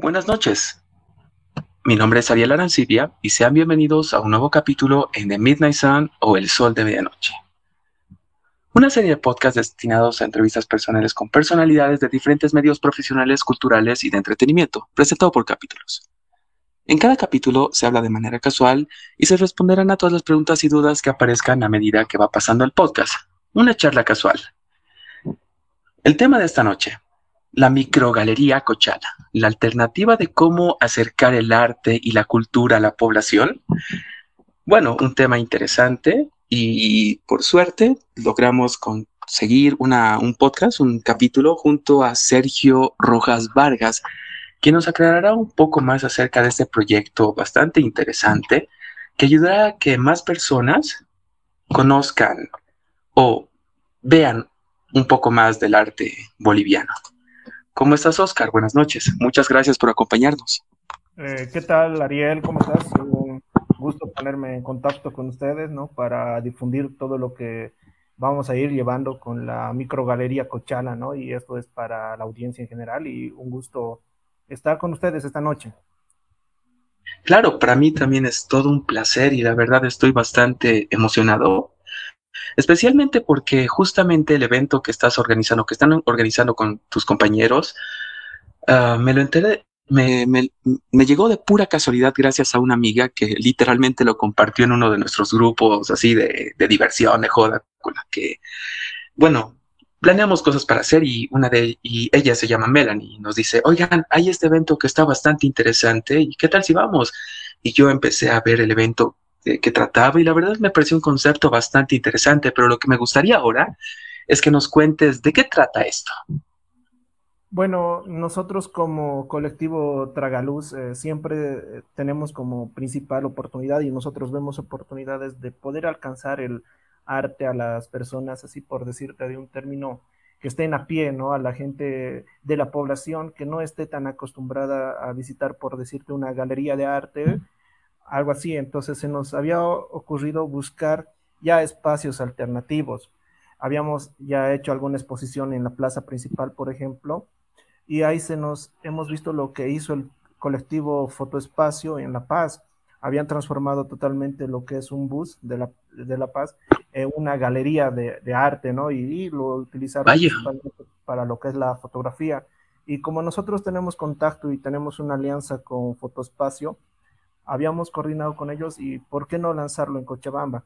Buenas noches. Mi nombre es Ariel Arancibia y sean bienvenidos a un nuevo capítulo en The Midnight Sun o El Sol de Medianoche. Una serie de podcasts destinados a entrevistas personales con personalidades de diferentes medios profesionales, culturales y de entretenimiento, presentado por capítulos. En cada capítulo se habla de manera casual y se responderán a todas las preguntas y dudas que aparezcan a medida que va pasando el podcast. Una charla casual. El tema de esta noche, la microgalería Cochala, la alternativa de cómo acercar el arte y la cultura a la población. Bueno, un tema interesante y por suerte logramos conseguir una, un podcast, un capítulo junto a Sergio Rojas Vargas, quien nos aclarará un poco más acerca de este proyecto bastante interesante que ayudará a que más personas conozcan o vean un poco más del arte boliviano. ¿Cómo estás, Oscar? Buenas noches. Muchas gracias por acompañarnos. Eh, ¿Qué tal, Ariel? ¿Cómo estás? Un gusto ponerme en contacto con ustedes, ¿no? Para difundir todo lo que vamos a ir llevando con la microgalería Cochala, ¿no? Y esto es para la audiencia en general y un gusto estar con ustedes esta noche. Claro, para mí también es todo un placer y la verdad estoy bastante emocionado especialmente porque justamente el evento que estás organizando, que están organizando con tus compañeros, uh, me lo enteré, me, me, me, llegó de pura casualidad gracias a una amiga que literalmente lo compartió en uno de nuestros grupos así de, de diversión, de joda, con la que, bueno, planeamos cosas para hacer y una de y ella se llama Melanie y nos dice, oigan, hay este evento que está bastante interesante y qué tal si vamos? Y yo empecé a ver el evento que, trataba y la verdad me pareció un concepto bastante interesante, pero lo que me gustaría ahora es que nos cuentes de qué trata esto. Bueno, nosotros como colectivo Tragaluz eh, siempre tenemos como principal oportunidad y nosotros vemos oportunidades de poder alcanzar el arte a las personas, así por decirte de un término que estén a pie, ¿no? A la gente de la población que no esté tan acostumbrada a visitar, por decirte, una galería de arte algo así. Entonces se nos había ocurrido buscar ya espacios alternativos. Habíamos ya hecho alguna exposición en la plaza principal, por ejemplo, y ahí se nos hemos visto lo que hizo el colectivo Fotoespacio en La Paz. Habían transformado totalmente lo que es un bus de La, de la Paz en una galería de, de arte, ¿no? Y, y lo utilizaron para lo que es la fotografía. Y como nosotros tenemos contacto y tenemos una alianza con Fotoespacio, habíamos coordinado con ellos y ¿por qué no lanzarlo en Cochabamba?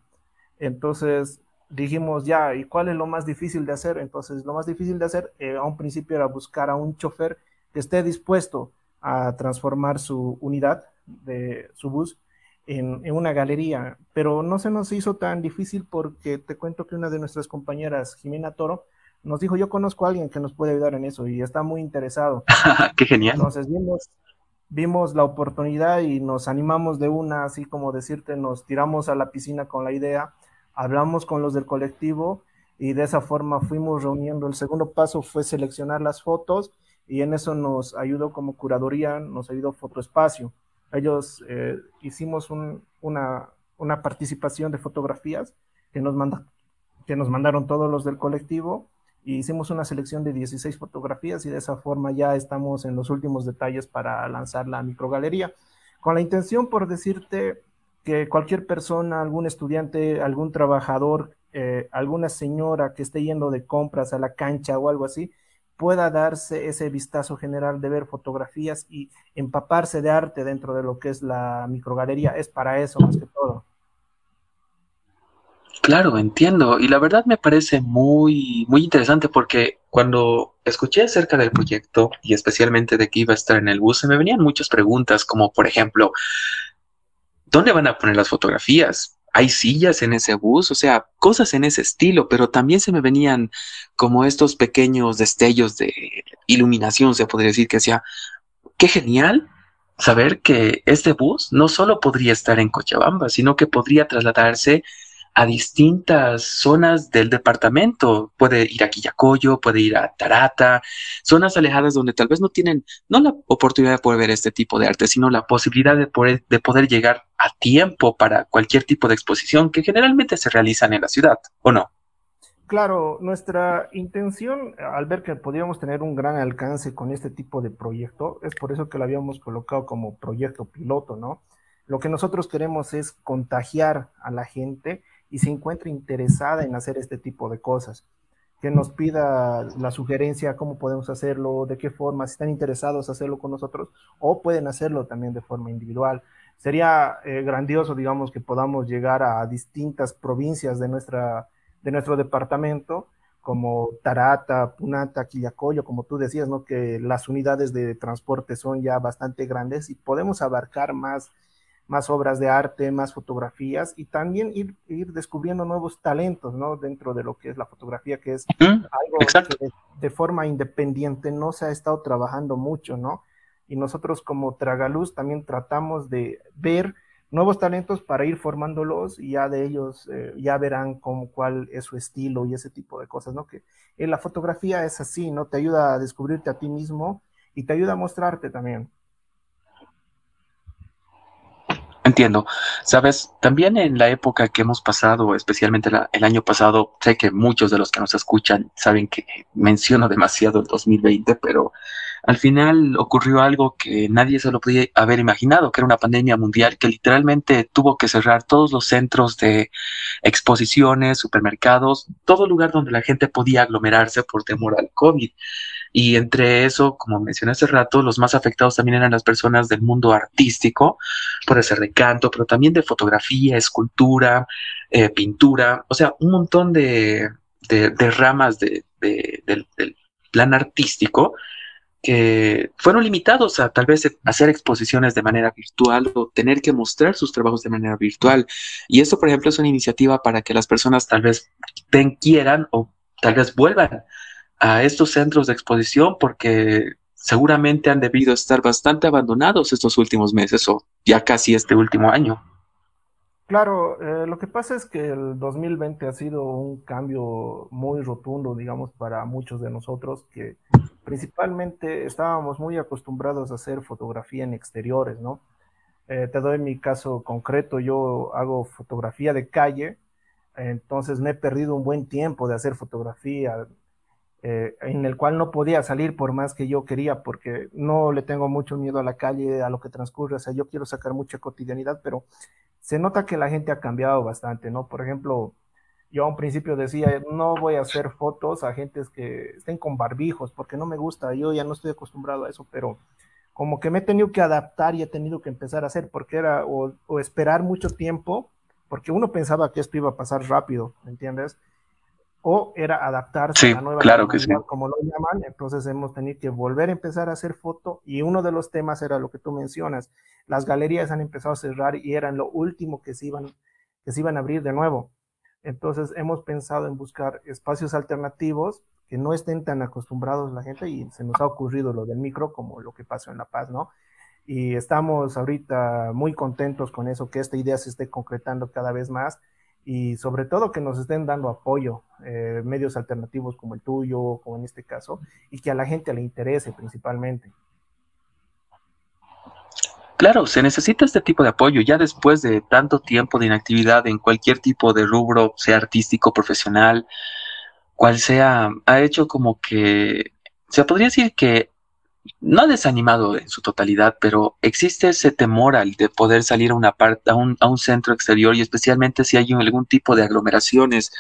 Entonces dijimos ya, ¿y cuál es lo más difícil de hacer? Entonces lo más difícil de hacer eh, a un principio era buscar a un chofer que esté dispuesto a transformar su unidad de su bus en, en, una galería, pero no se nos hizo tan difícil porque te cuento que una de nuestras compañeras, Jimena Toro, nos dijo, yo conozco a alguien que nos puede ayudar en eso y está muy interesado. Qué genial. Entonces vimos, vimos la oportunidad y nos animamos de una, así como decirte, nos tiramos a la piscina con la idea, hablamos con los del colectivo y de esa forma fuimos reuniendo. El segundo paso fue seleccionar las fotos y en eso nos ayudó como curaduría, nos ayudó Fotoespacio. Ellos eh, hicimos un, una, una, participación de fotografías que nos, manda, que nos mandaron todos los del colectivo y hicimos una selección de 16 fotografías y de esa forma ya estamos en los últimos detalles para lanzar la microgalería. Con la intención, por decirte, que cualquier persona, algún estudiante, algún trabajador, eh, alguna señora que esté yendo de compras a la cancha o algo así, pueda darse ese vistazo general de ver fotografías y empaparse de arte dentro de lo que es la microgalería. Es para eso más que todo. Claro, entiendo. Y la verdad me parece muy, muy interesante porque cuando escuché acerca del proyecto y especialmente de que iba a estar en el bus, se me venían muchas preguntas, como por ejemplo, ¿dónde van a poner las fotografías? ¿Hay sillas en ese bus? O sea, cosas en ese estilo, pero también se me venían como estos pequeños destellos de iluminación, se podría decir que hacía, qué genial saber que este bus no solo podría estar en Cochabamba, sino que podría trasladarse a distintas zonas del departamento. Puede ir a Quillacoyo, puede ir a Tarata, zonas alejadas donde tal vez no tienen, no la oportunidad de poder ver este tipo de arte, sino la posibilidad de poder, de poder llegar a tiempo para cualquier tipo de exposición que generalmente se realizan en la ciudad, ¿o no? Claro, nuestra intención al ver que podíamos tener un gran alcance con este tipo de proyecto, es por eso que lo habíamos colocado como proyecto piloto, ¿no? Lo que nosotros queremos es contagiar a la gente y se encuentre interesada en hacer este tipo de cosas. Que nos pida la sugerencia, cómo podemos hacerlo, de qué forma, si están interesados hacerlo con nosotros o pueden hacerlo también de forma individual. Sería eh, grandioso, digamos, que podamos llegar a distintas provincias de nuestra de nuestro departamento, como Tarata, Punata, Quillacoyo, como tú decías, ¿no? que las unidades de transporte son ya bastante grandes y podemos abarcar más, más obras de arte, más fotografías y también ir, ir descubriendo nuevos talentos ¿no? dentro de lo que es la fotografía, que es algo que de, forma independiente no se ha estado trabajando mucho, ¿no? Y nosotros como Tragaluz también tratamos de ver nuevos talentos para ir formándolos y ya de ellos eh, ya verán cómo, cuál es su estilo y ese tipo de cosas, ¿no? Que en la fotografía es así, ¿no? Te ayuda a descubrirte a ti mismo y te ayuda a mostrarte también. Entiendo. Sabes, también en la época que hemos pasado, especialmente el año pasado, sé que muchos de los que nos escuchan saben que menciono demasiado el 2020, pero al final ocurrió algo que nadie se lo podía haber imaginado, que era una pandemia mundial que literalmente tuvo que cerrar todos los centros de exposiciones, supermercados, todo lugar donde la gente podía aglomerarse por temor al COVID. Y entre eso, como mencioné hace rato, los más afectados también eran las personas del mundo artístico, por ese recanto, pero también de fotografía, escultura, eh, pintura, o sea, un montón de, ramas del plan artístico que fueron limitados a tal vez hacer exposiciones de manera virtual o tener que mostrar sus trabajos de manera virtual. Y esto, por ejemplo, es una iniciativa para que las personas tal vez quieran o tal vez vuelvan a estos centros de exposición porque seguramente han debido estar bastante abandonados estos últimos meses o ya casi este último año. Claro, eh, lo que pasa es que el 2020 ha sido un cambio muy rotundo, digamos, para muchos de nosotros que principalmente estábamos muy acostumbrados a hacer fotografía en exteriores, ¿no? Eh, te doy mi caso concreto, yo hago fotografía de calle, entonces me he perdido un buen tiempo de hacer fotografía, eh, en el cual no podía salir por más que yo quería, porque no le tengo mucho miedo a la calle, a lo que transcurre, o sea, yo quiero sacar mucha cotidianidad, pero se nota que la gente ha cambiado bastante, ¿no? Por ejemplo, yo a un principio decía, no voy a hacer fotos a gentes que estén con barbijos, porque no me gusta, yo ya no estoy acostumbrado a eso, pero como que me he tenido que adaptar y he tenido que empezar a hacer, porque era o, esperar mucho tiempo, porque uno pensaba que esto iba a pasar rápido, ¿me entiendes? O era adaptarse a la nueva claro que como lo llaman, entonces hemos tenido que volver a empezar a hacer foto y uno de los temas era lo que tú mencionas, las galerías han empezado a cerrar y eran lo último que se iban, que se iban a abrir de nuevo. Entonces hemos pensado en buscar espacios alternativos que no estén tan acostumbrados la gente y se nos ha ocurrido lo del micro como lo que pasó en La Paz, ¿no? Y estamos ahorita muy contentos con eso, que esta idea se esté concretando cada vez más y sobre todo que nos estén dando apoyo, eh, medios alternativos como el tuyo, como en este caso, y que a la gente le interese principalmente. Claro, se necesita este tipo de apoyo ya después de tanto tiempo de inactividad en cualquier tipo de rubro, sea artístico, profesional, cual sea, ha hecho como que, se podría decir que no desanimado en su totalidad, pero existe ese temor al de poder salir a una parte, a un, a un centro exterior y especialmente si hay algún tipo de aglomeraciones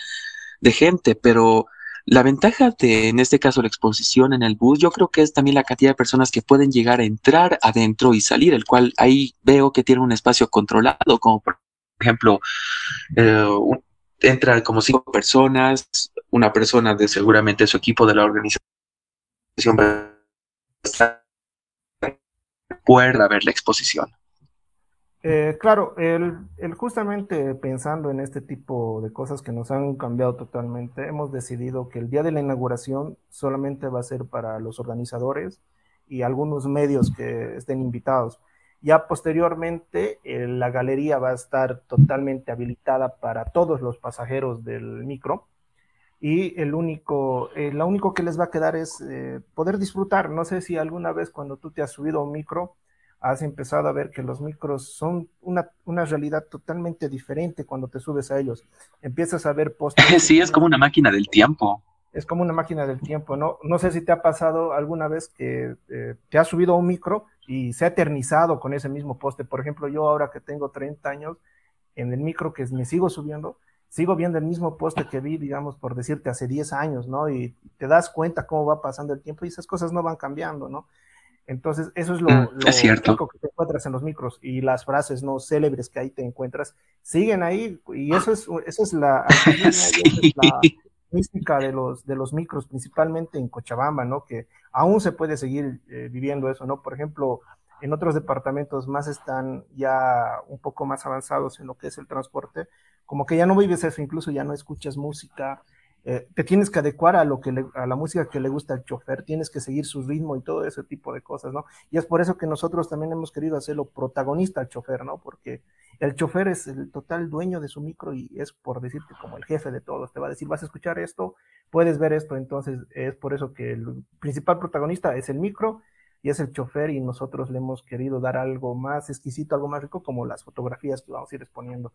de gente, pero la ventaja de, en este caso, la exposición en el bus, yo creo que es también la cantidad de personas que pueden llegar a entrar adentro y salir, el cual ahí veo que tiene un espacio controlado, como por ejemplo, eh, como cinco personas, una persona de seguramente su equipo de la organización pueda ver la exposición. Eh, claro, el, justamente pensando en este tipo de cosas que nos han cambiado totalmente, hemos decidido que el día de la inauguración solamente va a ser para los organizadores y algunos medios que estén invitados. Ya posteriormente, eh, la galería va a estar totalmente habilitada para todos los pasajeros del micro y el único, eh, lo único que les va a quedar es poder disfrutar. No sé si alguna vez cuando tú te has subido a un micro, has empezado a ver que los micros son una, una realidad totalmente diferente cuando te subes a ellos. Empiezas a ver postes. Sí, es como una máquina del tiempo. Es como una máquina del tiempo, ¿no? No sé si te ha pasado alguna vez que eh, te has subido a un micro y se ha eternizado con ese mismo poste. Por ejemplo, yo ahora que tengo 30 años, en el micro que me sigo subiendo, sigo viendo el mismo poste que vi, digamos, por decirte, hace 10 años, ¿no? Y te das cuenta cómo va pasando el tiempo y esas cosas no van cambiando, ¿no? Entonces, eso es lo, mm, que te encuentras en los micros y las frases no célebres que ahí te encuentras siguen ahí y eso es, eso es la, la mística de los, de los micros, principalmente en Cochabamba, ¿no? Que aún se puede seguir eh, viviendo eso, ¿no? Por ejemplo, en otros departamentos más están ya un poco más avanzados en lo que es el transporte, como que ya no vives eso, incluso ya no escuchas música, eh, te tienes que adecuar a lo que a la música que le gusta al chofer, tienes que seguir su ritmo y todo ese tipo de cosas, ¿no? Y es por eso que nosotros también hemos querido hacerlo protagonista al chofer, ¿no? Porque el chofer es el total dueño de su micro y es por decirte como el jefe de todos, te va a decir, vas a escuchar esto, puedes ver esto, entonces es por eso que el principal protagonista es el micro y es el chofer y nosotros le hemos querido dar algo más exquisito, algo más rico, como las fotografías que vamos a ir exponiendo.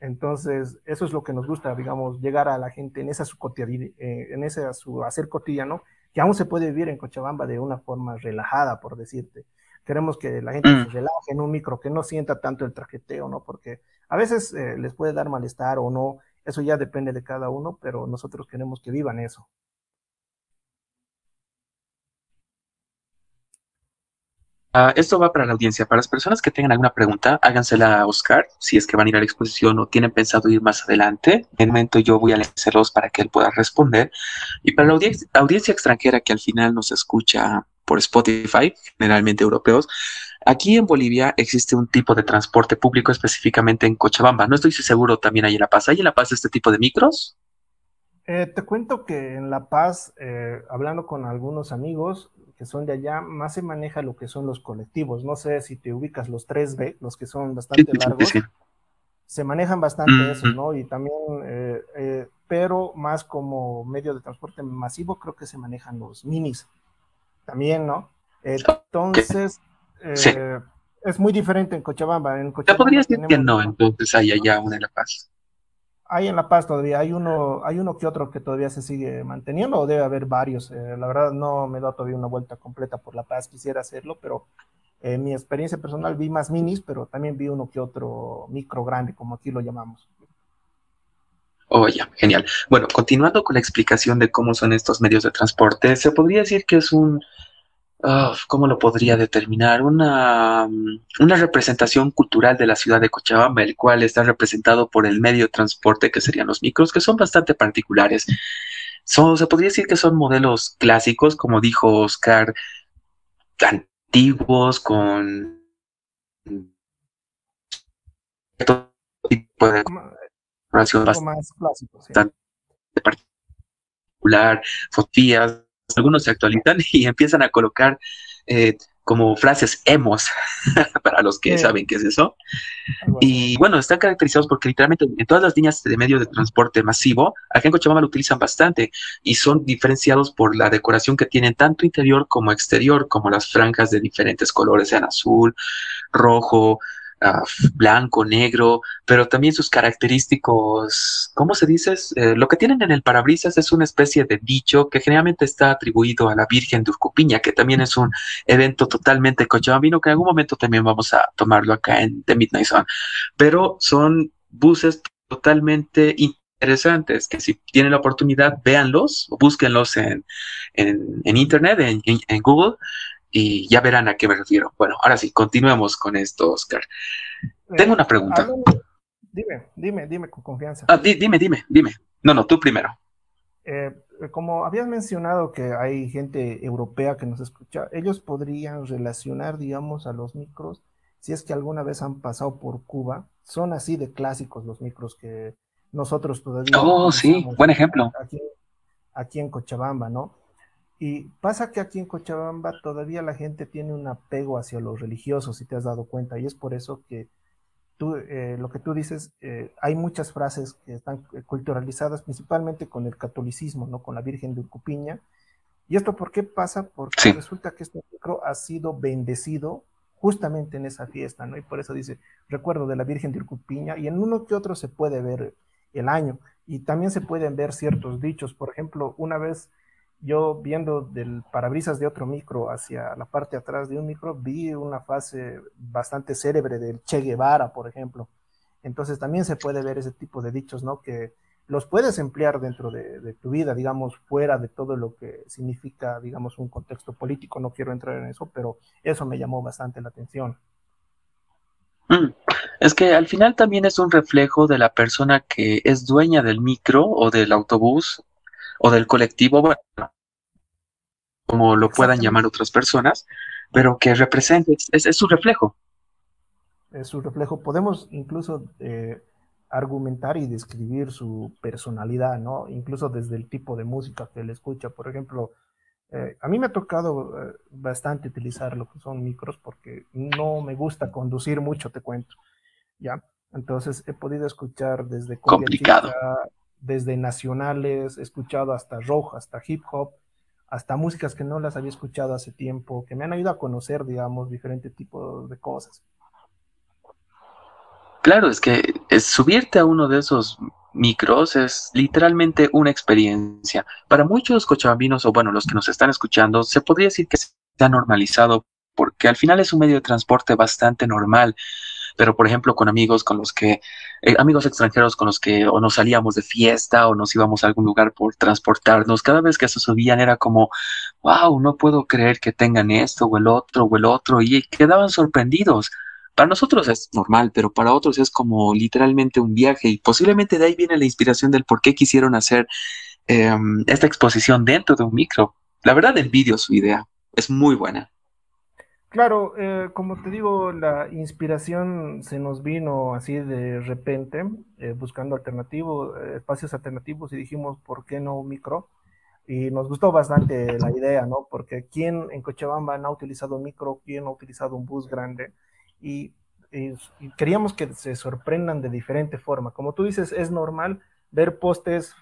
Entonces, eso es lo que nos gusta, digamos, llegar a la gente en esa su eh, en ese su hacer cotidiano, que aún se puede vivir en Cochabamba de una forma relajada, por decirte. Queremos que la gente se mm. relaje en un micro, que no sienta tanto el trajeteo, ¿no? Porque a veces eh, les puede dar malestar o no, eso ya depende de cada uno, pero nosotros queremos que vivan eso. Ah, esto va para la audiencia. Para las personas que tengan alguna pregunta, hágansela a Oscar, si es que van a ir a la exposición o tienen pensado ir más adelante. En momento yo voy a leerlos para que él pueda responder. Y para la audiencia, extranjera que al final nos escucha por Spotify, generalmente europeos, aquí en Bolivia existe un tipo de transporte público específicamente en Cochabamba. No estoy seguro también hay en La Paz. ¿Hay en La Paz este tipo de micros? Eh, te cuento que en La Paz, eh, hablando con algunos amigos, que son de allá, más se maneja lo que son los colectivos. No sé si te ubicas los 3B, los que son bastante largos. Se manejan bastante eso, ¿no? Y también, eh, eh, pero más como medio de transporte masivo, creo que se manejan los minis también, ¿no? Entonces, eh, es muy diferente en Cochabamba. En Cochabamba podría decir que no, entonces hay allá una de La Paz. Hay en La Paz todavía, hay uno, hay uno que otro que todavía se sigue manteniendo, o debe haber varios. Eh, la verdad no me da todavía una vuelta completa por La Paz, quisiera hacerlo, pero en mi experiencia personal vi más minis, pero también vi uno que otro micro grande, como aquí lo llamamos. Oh, ya, genial. Bueno, continuando con la explicación de cómo son estos medios de transporte, se podría decir que es un, ¿cómo lo podría determinar? Una, una representación cultural de la ciudad de Cochabamba, el cual está representado por el medio de transporte que serían los micros, que son bastante particulares. Son, se podría decir que son modelos clásicos, como dijo Oscar, antiguos, con tipo de más clásico, particular, fotografías algunos se actualizan y empiezan a colocar eh, como frases emos, para los que saben qué es eso. Y bueno, están caracterizados porque literalmente en todas las líneas de medio de transporte masivo, aquí en Cochabamba lo utilizan bastante y son diferenciados por la decoración que tienen tanto interior como exterior, como las franjas de diferentes colores, sean azul, rojo, Ah, blanco, negro, pero también sus característicos, ¿cómo se dice? Eh, lo que tienen en el parabrisas es una especie de dicho que generalmente está atribuido a la Virgen de Urcupiña, que también es un evento totalmente cochabambino, que en algún momento también vamos a tomarlo acá en The Midnight Sun, pero son buses totalmente interesantes, que si tienen la oportunidad, véanlos o búsquenlos en, en, internet, en Google, y ya verán a qué me refiero. Bueno, ahora sí, continuemos con esto, Oscar. Tengo una pregunta. Dime, dime, dime con confianza. Ah, dime, dime, dime. No, no, tú primero. Eh, como habías mencionado que hay gente europea que nos escucha, ellos podrían relacionar, digamos, a los micros, si es que alguna vez han pasado por Cuba, son así de clásicos los micros que nosotros todavía... Oh, sí, buen ejemplo. Aquí, aquí en Cochabamba, ¿no? Y pasa que aquí en Cochabamba todavía la gente tiene un apego hacia los religiosos, si te has dado cuenta, y es por eso que tú, eh, lo que tú dices, eh, hay muchas frases que están culturalizadas principalmente con el catolicismo, ¿no? Con la Virgen de Urcupiña. ¿Y esto por qué pasa? Porque resulta que este micro ha sido bendecido justamente en esa fiesta, ¿no? Y por eso dice, recuerdo de la Virgen de Urcupiña, y en uno que otro se puede ver el año, y también se pueden ver ciertos dichos. Por ejemplo, una vez yo viendo del parabrisas de otro micro hacia la parte atrás de un micro, vi una fase bastante célebre del Che Guevara, por ejemplo. Entonces también se puede ver ese tipo de dichos, ¿no? Que los puedes emplear dentro de, tu vida, digamos, fuera de todo lo que significa, digamos, un contexto político. No quiero entrar en eso, pero eso me llamó bastante la atención. Mm, es que al final también es un reflejo de la persona que es dueña del micro o del autobús o del colectivo, bueno, como lo puedan llamar otras personas, pero que representa, es, es su reflejo. Es su reflejo. Podemos incluso eh, argumentar y describir su personalidad, ¿no? Incluso desde el tipo de música que él escucha. Por ejemplo, eh, a mí me ha tocado eh, bastante utilizar lo que son micros porque no me gusta conducir mucho, te cuento, ¿ya? Entonces he podido escuchar desde complicado, desde nacionales, he escuchado hasta rock, hasta hip hop, hasta músicas que no las había escuchado hace tiempo, que me han ayudado a conocer, digamos, diferentes tipos de cosas. Claro, es que subirte a uno de esos micros es literalmente una experiencia. Para muchos cochabambinos, o bueno, los que nos están escuchando, se podría decir que se ha normalizado porque al final es un medio de transporte bastante normal. Pero, por ejemplo, con amigos con los que, eh, amigos extranjeros con los que o nos salíamos de fiesta o nos íbamos a algún lugar por transportarnos, cada vez que se subían era como, wow, no puedo creer que tengan esto o el otro o el otro, y quedaban sorprendidos para nosotros es normal, pero para otros es como literalmente un viaje y posiblemente de ahí viene la inspiración del por qué quisieron hacer em, esta exposición dentro de un micro. La verdad envidio su idea, es muy buena. Claro, eh, como te digo, la inspiración se nos vino así de repente, eh, buscando alternativos, eh, espacios alternativos y dijimos, ¿por qué no micro? Y nos gustó bastante la idea, ¿no? Porque ¿quién en Cochabamba no ha utilizado micro? ¿Quién ha utilizado un bus grande? y, queríamos que se sorprendan de diferente forma. Como tú dices, es normal ver postes,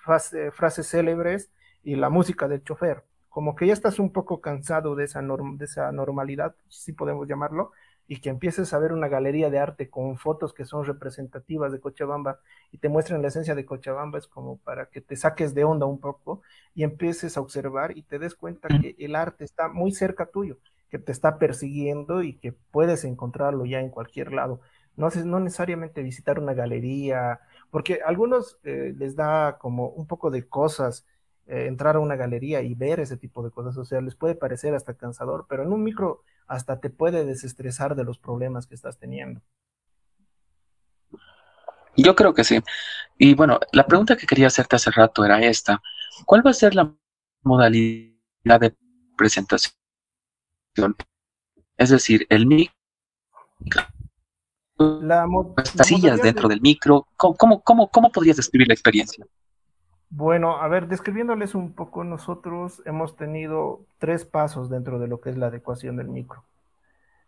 frases célebres y la música del chofer. Como que ya estás un poco cansado de esa, de esa normalidad, si podemos llamarlo, y que empieces a ver una galería de arte con fotos que son representativas de Cochabamba y te muestran la esencia de Cochabamba, es como para que te saques de onda un poco y empieces a observar y te des cuenta que el arte está muy cerca tuyo que te está persiguiendo y que puedes encontrarlo ya en cualquier lado. No, no necesariamente visitar una galería, porque a algunos eh, les da como un poco de cosas eh, entrar a una galería y ver ese tipo de cosas, o sea, les puede parecer hasta cansador, pero en un micro hasta te puede desestresar de los problemas que estás teniendo. Yo creo que sí. Y bueno, la pregunta que quería hacerte hace rato era esta. ¿Cuál va a ser la modalidad de presentación es decir, el micro, las sillas dentro del micro. ¿Cómo, cómo, cómo, podrías describir la experiencia? Bueno, a ver, describiéndoles un poco, nosotros hemos tenido tres pasos dentro de lo que es la adecuación del micro.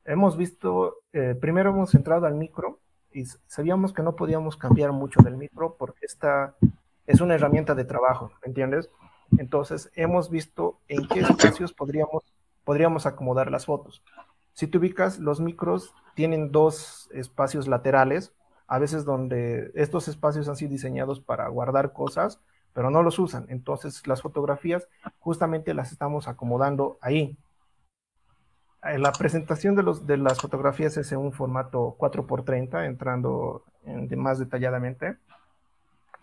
Hemos visto, eh, primero hemos entrado al micro y sabíamos que no podíamos cambiar mucho del micro porque esta es una herramienta de trabajo, ¿entiendes? Entonces hemos visto en qué espacios podríamos podríamos acomodar las fotos. Si te ubicas, los micros tienen dos espacios laterales, a veces donde estos espacios han sido diseñados para guardar cosas, pero no los usan. Entonces las fotografías justamente las estamos acomodando ahí. Eh, la presentación de, los, de las fotografías es en un formato 4x30, entrando más detalladamente,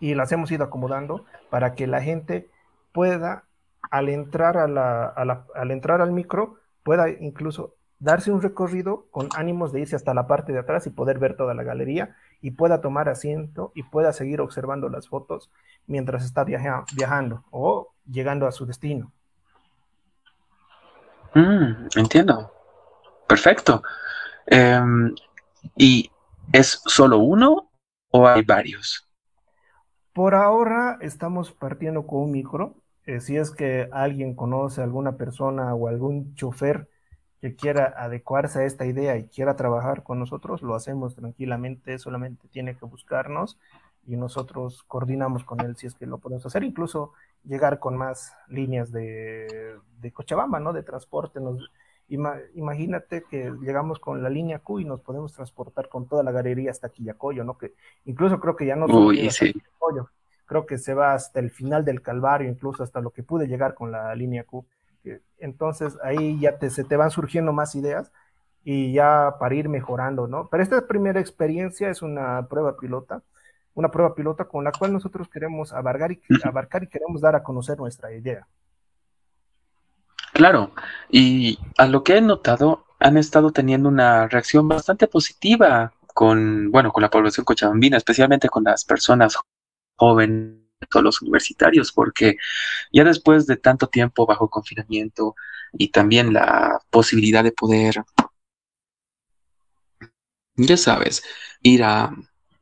y las hemos ido acomodando para que la gente pueda al entrar, al entrar al micro pueda incluso darse un recorrido con ánimos de irse hasta la parte de atrás y poder ver toda la galería y pueda tomar asiento y pueda seguir observando las fotos mientras está viajando o llegando a su destino. Mm, entiendo. Perfecto. Em, ¿Y es solo uno o hay varios? Por ahora estamos partiendo con un micro eh, si es que alguien conoce a alguna persona o algún chofer que quiera adecuarse a esta idea y quiera trabajar con nosotros, lo hacemos tranquilamente, solamente tiene que buscarnos y nosotros coordinamos con él si es que lo podemos hacer, incluso llegar con más líneas de, Cochabamba, ¿no? De transporte, nos, imagínate que llegamos con la línea Q y nos podemos transportar con toda la galería hasta Quillacoyo, ¿no? Que incluso creo que ya no Uy, sí. creo que se va hasta el final del Calvario, incluso hasta lo que pude llegar con la línea Q. Entonces ahí ya te, se te van surgiendo más ideas y ya para ir mejorando, ¿no? Pero esta primera experiencia es una prueba pilota, una prueba pilota con la cual nosotros queremos abarcar y, abarcar y queremos dar a conocer nuestra idea. Claro, y a lo que he notado, han estado teniendo una reacción bastante positiva con, bueno, con la población cochabambina, especialmente con las personas jóvenes o los universitarios, porque ya después de tanto tiempo bajo confinamiento y también la posibilidad de poder, ya sabes, ir a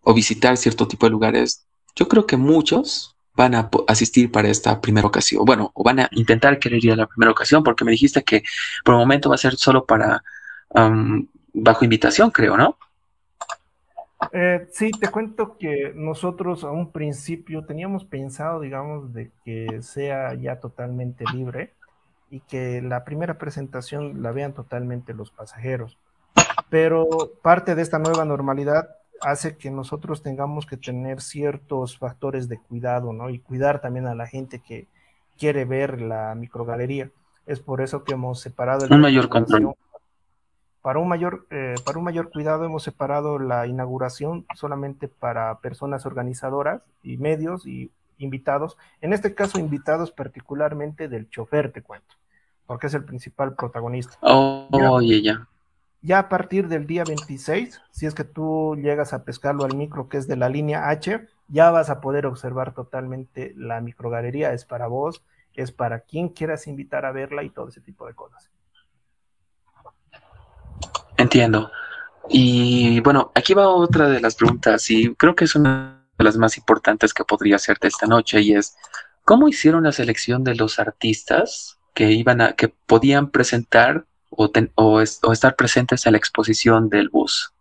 o visitar cierto tipo de lugares, yo creo que muchos van a asistir para esta primera ocasión. Bueno, o van a intentar querer ir a la primera ocasión, porque me dijiste que por el momento va a ser solo para bajo invitación, creo, ¿no? Eh, sí, te cuento que nosotros a un principio teníamos pensado, digamos, de que sea ya totalmente libre y que la primera presentación la vean totalmente los pasajeros. Pero parte de esta nueva normalidad hace que nosotros tengamos que tener ciertos factores de cuidado, ¿no? Y cuidar también a la gente que quiere ver la microgalería. Es por eso que hemos separado el un mayor control. Para un mayor, eh, para un mayor cuidado hemos separado la inauguración solamente para personas organizadoras y medios y invitados. En este caso, invitados particularmente del chofer, te cuento, porque es el principal protagonista. Oh, oye, ya. Ya a partir del día 26, si es que tú llegas a pescarlo al micro que es de la línea H, ya vas a poder observar totalmente la microgalería. Es para vos, es para quien quieras invitar a verla y todo ese tipo de cosas. Entiendo. Y bueno, aquí va otra de las preguntas y creo que es una de las más importantes que podría hacerte esta noche y es, ¿cómo hicieron la selección de los artistas que iban a, que podían presentar o, estar presentes en la exposición del bus?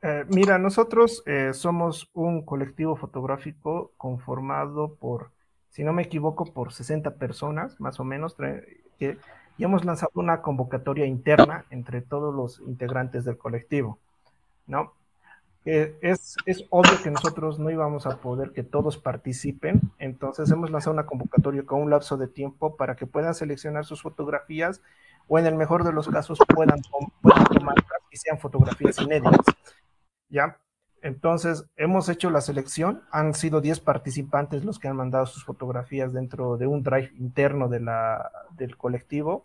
Eh, mira, nosotros eh, somos un colectivo fotográfico conformado por, si no me equivoco, por 60 personas, más o menos, que, y hemos lanzado una convocatoria interna entre todos los integrantes del colectivo, ¿no? es, es, obvio que nosotros no íbamos a poder que todos participen, entonces hemos lanzado una convocatoria con un lapso de tiempo para que puedan seleccionar sus fotografías o en el mejor de los casos puedan, puedan tomarlas y sean fotografías inéditas. ¿Ya? Entonces, hemos hecho la selección, han sido 10 participantes los que han mandado sus fotografías dentro de un drive interno de la, del colectivo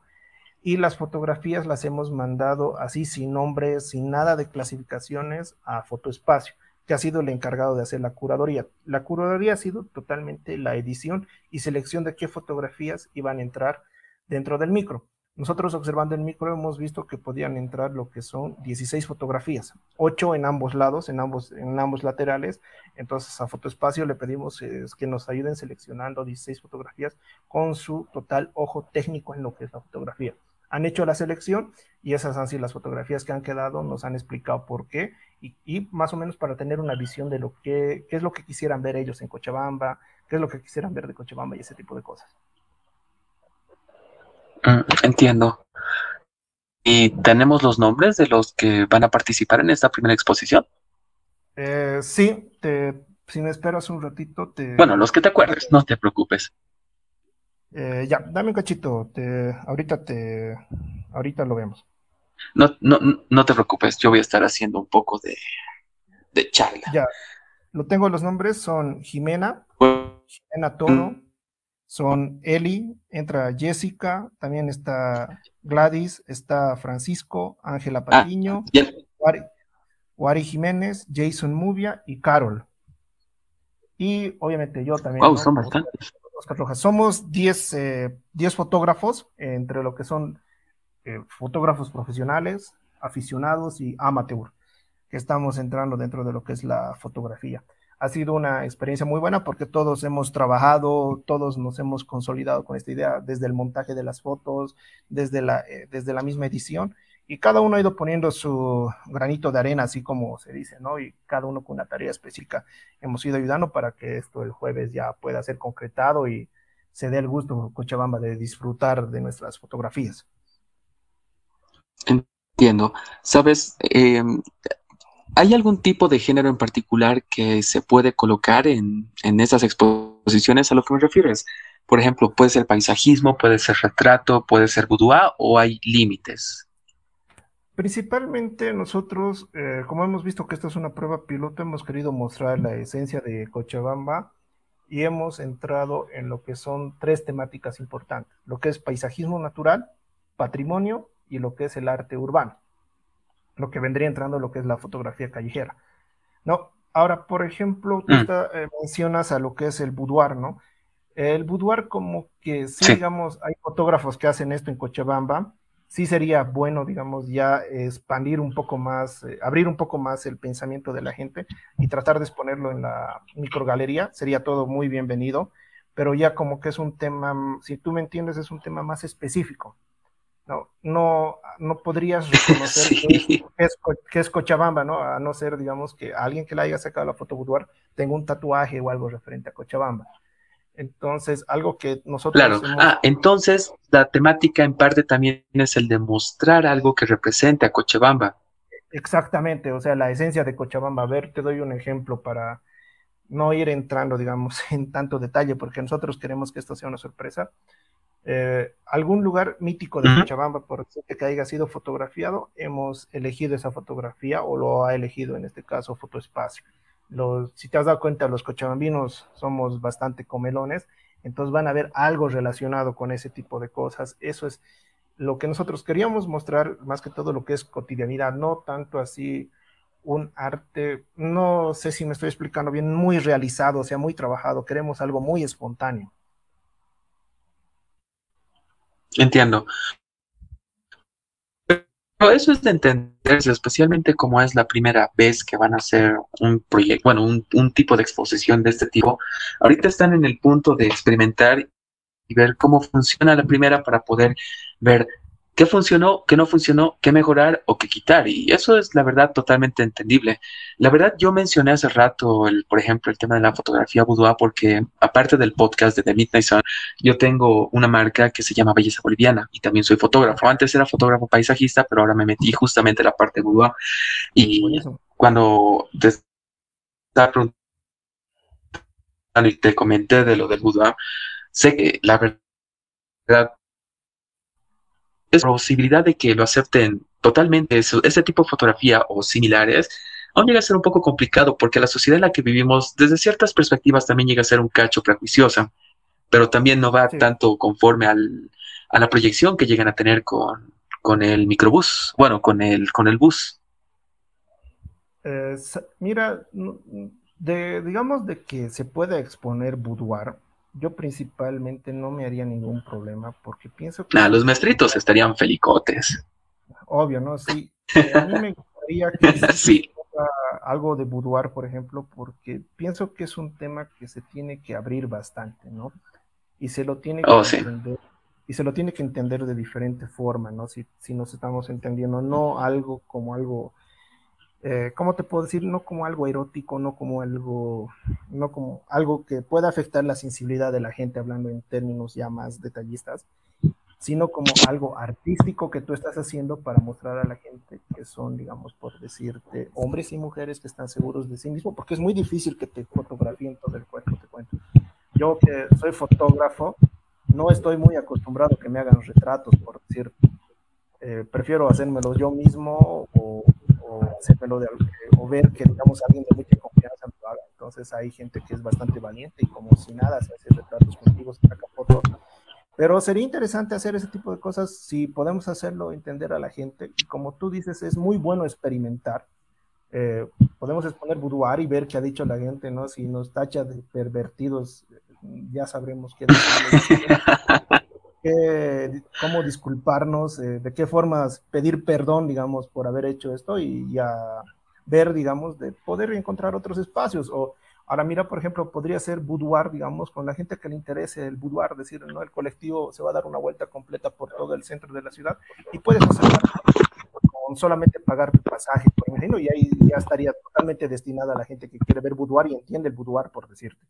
y las fotografías las hemos mandado así sin nombre, sin nada de clasificaciones a Fotoespacio, que ha sido el encargado de hacer la curaduría. La curaduría ha sido totalmente la edición y selección de qué fotografías iban a entrar dentro del micro. Nosotros observando el micro hemos visto que podían entrar lo que son 16 fotografías, 8 en ambos lados, en ambos, en ambos laterales. Entonces a Fotoespacio le pedimos que nos ayuden seleccionando 16 fotografías con su total ojo técnico en lo que es la fotografía. Han hecho la selección y esas han sido las fotografías que han quedado, nos han explicado por qué y, y más o menos para tener una visión de lo que qué es lo que quisieran ver ellos en Cochabamba, qué es lo que quisieran ver de Cochabamba y ese tipo de cosas. Mm, entiendo. ¿Y tenemos los nombres de los que van a participar en esta primera exposición? Eh, sí, te, si me esperas un ratito, te... Bueno, los que te acuerdes, no te preocupes. Eh, ya, dame un cachito, te, ahorita te, ahorita lo vemos. No, no, no te preocupes, yo voy a estar haciendo un poco de, de charla. Ya, lo tengo los nombres, son Jimena, Jimena Toro, son Eli, entra Jessica, también está Gladys, está Francisco, Ángela ah, Patiño, Wari, Jiménez, Jason Mubia y Carol. Y obviamente yo también. Wow, son bastantes. Somos 10 eh, fotógrafos, entre lo que son eh, fotógrafos profesionales, aficionados y amateur, que estamos entrando dentro de lo que es la fotografía. Ha sido una experiencia muy buena porque todos hemos trabajado, todos nos hemos consolidado con esta idea desde el montaje de las fotos, desde la, eh, desde la misma edición y cada uno ha ido poniendo su granito de arena, así como se dice, ¿no? Y cada uno con una tarea específica hemos ido ayudando para que esto el jueves ya pueda ser concretado y se dé el gusto, Cochabamba, de disfrutar de nuestras fotografías. Entiendo. Sabes, em, ¿hay algún tipo de género en particular que se puede colocar en, en esas exposiciones a lo que me refieres? Por ejemplo, puede ser paisajismo, puede ser retrato, puede ser boudoir o hay límites. Principalmente nosotros, eh, como hemos visto que esta es una prueba piloto, hemos querido mostrar la esencia de Cochabamba y hemos entrado en lo que son tres temáticas importantes, lo que es paisajismo natural, patrimonio y lo que es el arte urbano, lo que vendría entrando lo que es la fotografía callejera. ¿no? Ahora, por ejemplo, tú mm. eh, mencionas a lo que es el boudoir, ¿no? El boudoir como que sí, digamos, hay fotógrafos que hacen esto en Cochabamba, sí sería bueno, digamos, ya expandir un poco más, eh, abrir un poco más el pensamiento de la gente y tratar de exponerlo en la microgalería, sería todo muy bienvenido, pero ya como que es un tema, si tú me entiendes, es un tema más específico. No, no, no podrías reconocer que, es, que, es, Cochabamba, ¿no? A no ser, digamos, que alguien que le haya sacado la foto boudoir tenga un tatuaje o algo referente a Cochabamba. Entonces, algo que nosotros... Claro, ah, entonces la temática en parte también es el de mostrar algo que represente a Cochabamba. Exactamente, o sea, la esencia de Cochabamba. A ver, te doy un ejemplo para no ir entrando, digamos, en tanto detalle, porque nosotros queremos que esto sea una sorpresa. Eh, algún lugar mítico de Cochabamba, por que haya sido fotografiado, hemos elegido esa fotografía o lo ha elegido en este caso Fotoespacio si te has dado cuenta, los cochabambinos somos bastante comelones, entonces van a ver algo relacionado con ese tipo de cosas. Eso es lo que nosotros queríamos mostrar, más que todo lo que es cotidianidad, no tanto así un arte, no sé si me estoy explicando bien, muy realizado, o sea, muy trabajado, queremos algo muy espontáneo. Entiendo eso es de entenderse, especialmente como es la primera vez que van a hacer un proyecto, bueno, un, un, tipo de exposición de este tipo. Ahorita están en el punto de experimentar y ver cómo funciona la primera para poder ver qué funcionó, qué no funcionó, qué mejorar o qué quitar. Y eso es la verdad totalmente entendible. La verdad, yo mencioné hace rato, el, por ejemplo, el tema de la fotografía boudoir, porque aparte del podcast de The Midnight Sun, yo tengo una marca que se llama Belleza Boliviana y también soy fotógrafo. Antes era fotógrafo paisajista, pero ahora me metí justamente en la parte boudoir. Y cuando te estaba preguntando y te comenté de lo del boudoir, sé que la verdad es posibilidad de que lo acepten totalmente ese tipo de fotografía o similares, aún llega a ser un poco complicado porque la sociedad en la que vivimos, desde ciertas perspectivas, también llega a ser un cacho prejuiciosa, pero también no va tanto conforme al, a la proyección que llegan a tener con, con el microbús, bueno, con el, con el bus. mira, de, digamos de que se puede exponer boudoir, yo principalmente no me haría ningún problema porque pienso que... los maestritos estarían felicotes. Obvio, ¿no? Sí. Eh, a mí me gustaría que sí. algo de boudoir, por ejemplo, porque pienso que es un tema que se tiene que abrir bastante, ¿no? Y se lo tiene que oh, entender. Y se lo tiene que entender de diferente forma, ¿no? Si, si nos estamos entendiendo, no algo como algo eh, ¿cómo te puedo decir? No como algo erótico, no como algo, no como algo que pueda afectar la sensibilidad de la gente, hablando en términos ya más detallistas, sino como algo artístico que tú estás haciendo para mostrar a la gente que son, digamos, por decirte, hombres y mujeres que están seguros de sí mismos, porque es muy difícil que te fotografíen todo el cuerpo, te cuento. Yo que soy fotógrafo, no estoy muy acostumbrado a que me hagan retratos, por decir, eh, prefiero hacérmelo yo mismo o o, de, o ver que, digamos, alguien de mucha confianza lo haga. Entonces hay gente que es bastante valiente y como si nada se hace retratos contigo, se saca fotos. Pero sería interesante hacer ese tipo de cosas si podemos hacerlo, entender a la gente. Y como tú dices, es muy bueno experimentar. Eh, podemos exponer boudoir y ver qué ha dicho la gente, ¿no? Si nos tacha de pervertidos, ya sabremos qué cómo disculparnos, eh, de qué formas pedir perdón, digamos, por haber hecho esto y ya ver, digamos, de poder encontrar otros espacios. O ahora mira, por ejemplo, podría ser boudoir, digamos, con la gente que le interese el boudoir, decir, ¿no? El colectivo se va a dar una vuelta completa por todo el centro de la ciudad y puedes hacerlo con solamente pagar tu pasaje, por ejemplo, y ahí ya estaría totalmente destinada a la gente que quiere ver boudoir y entiende el boudoir, por decirte.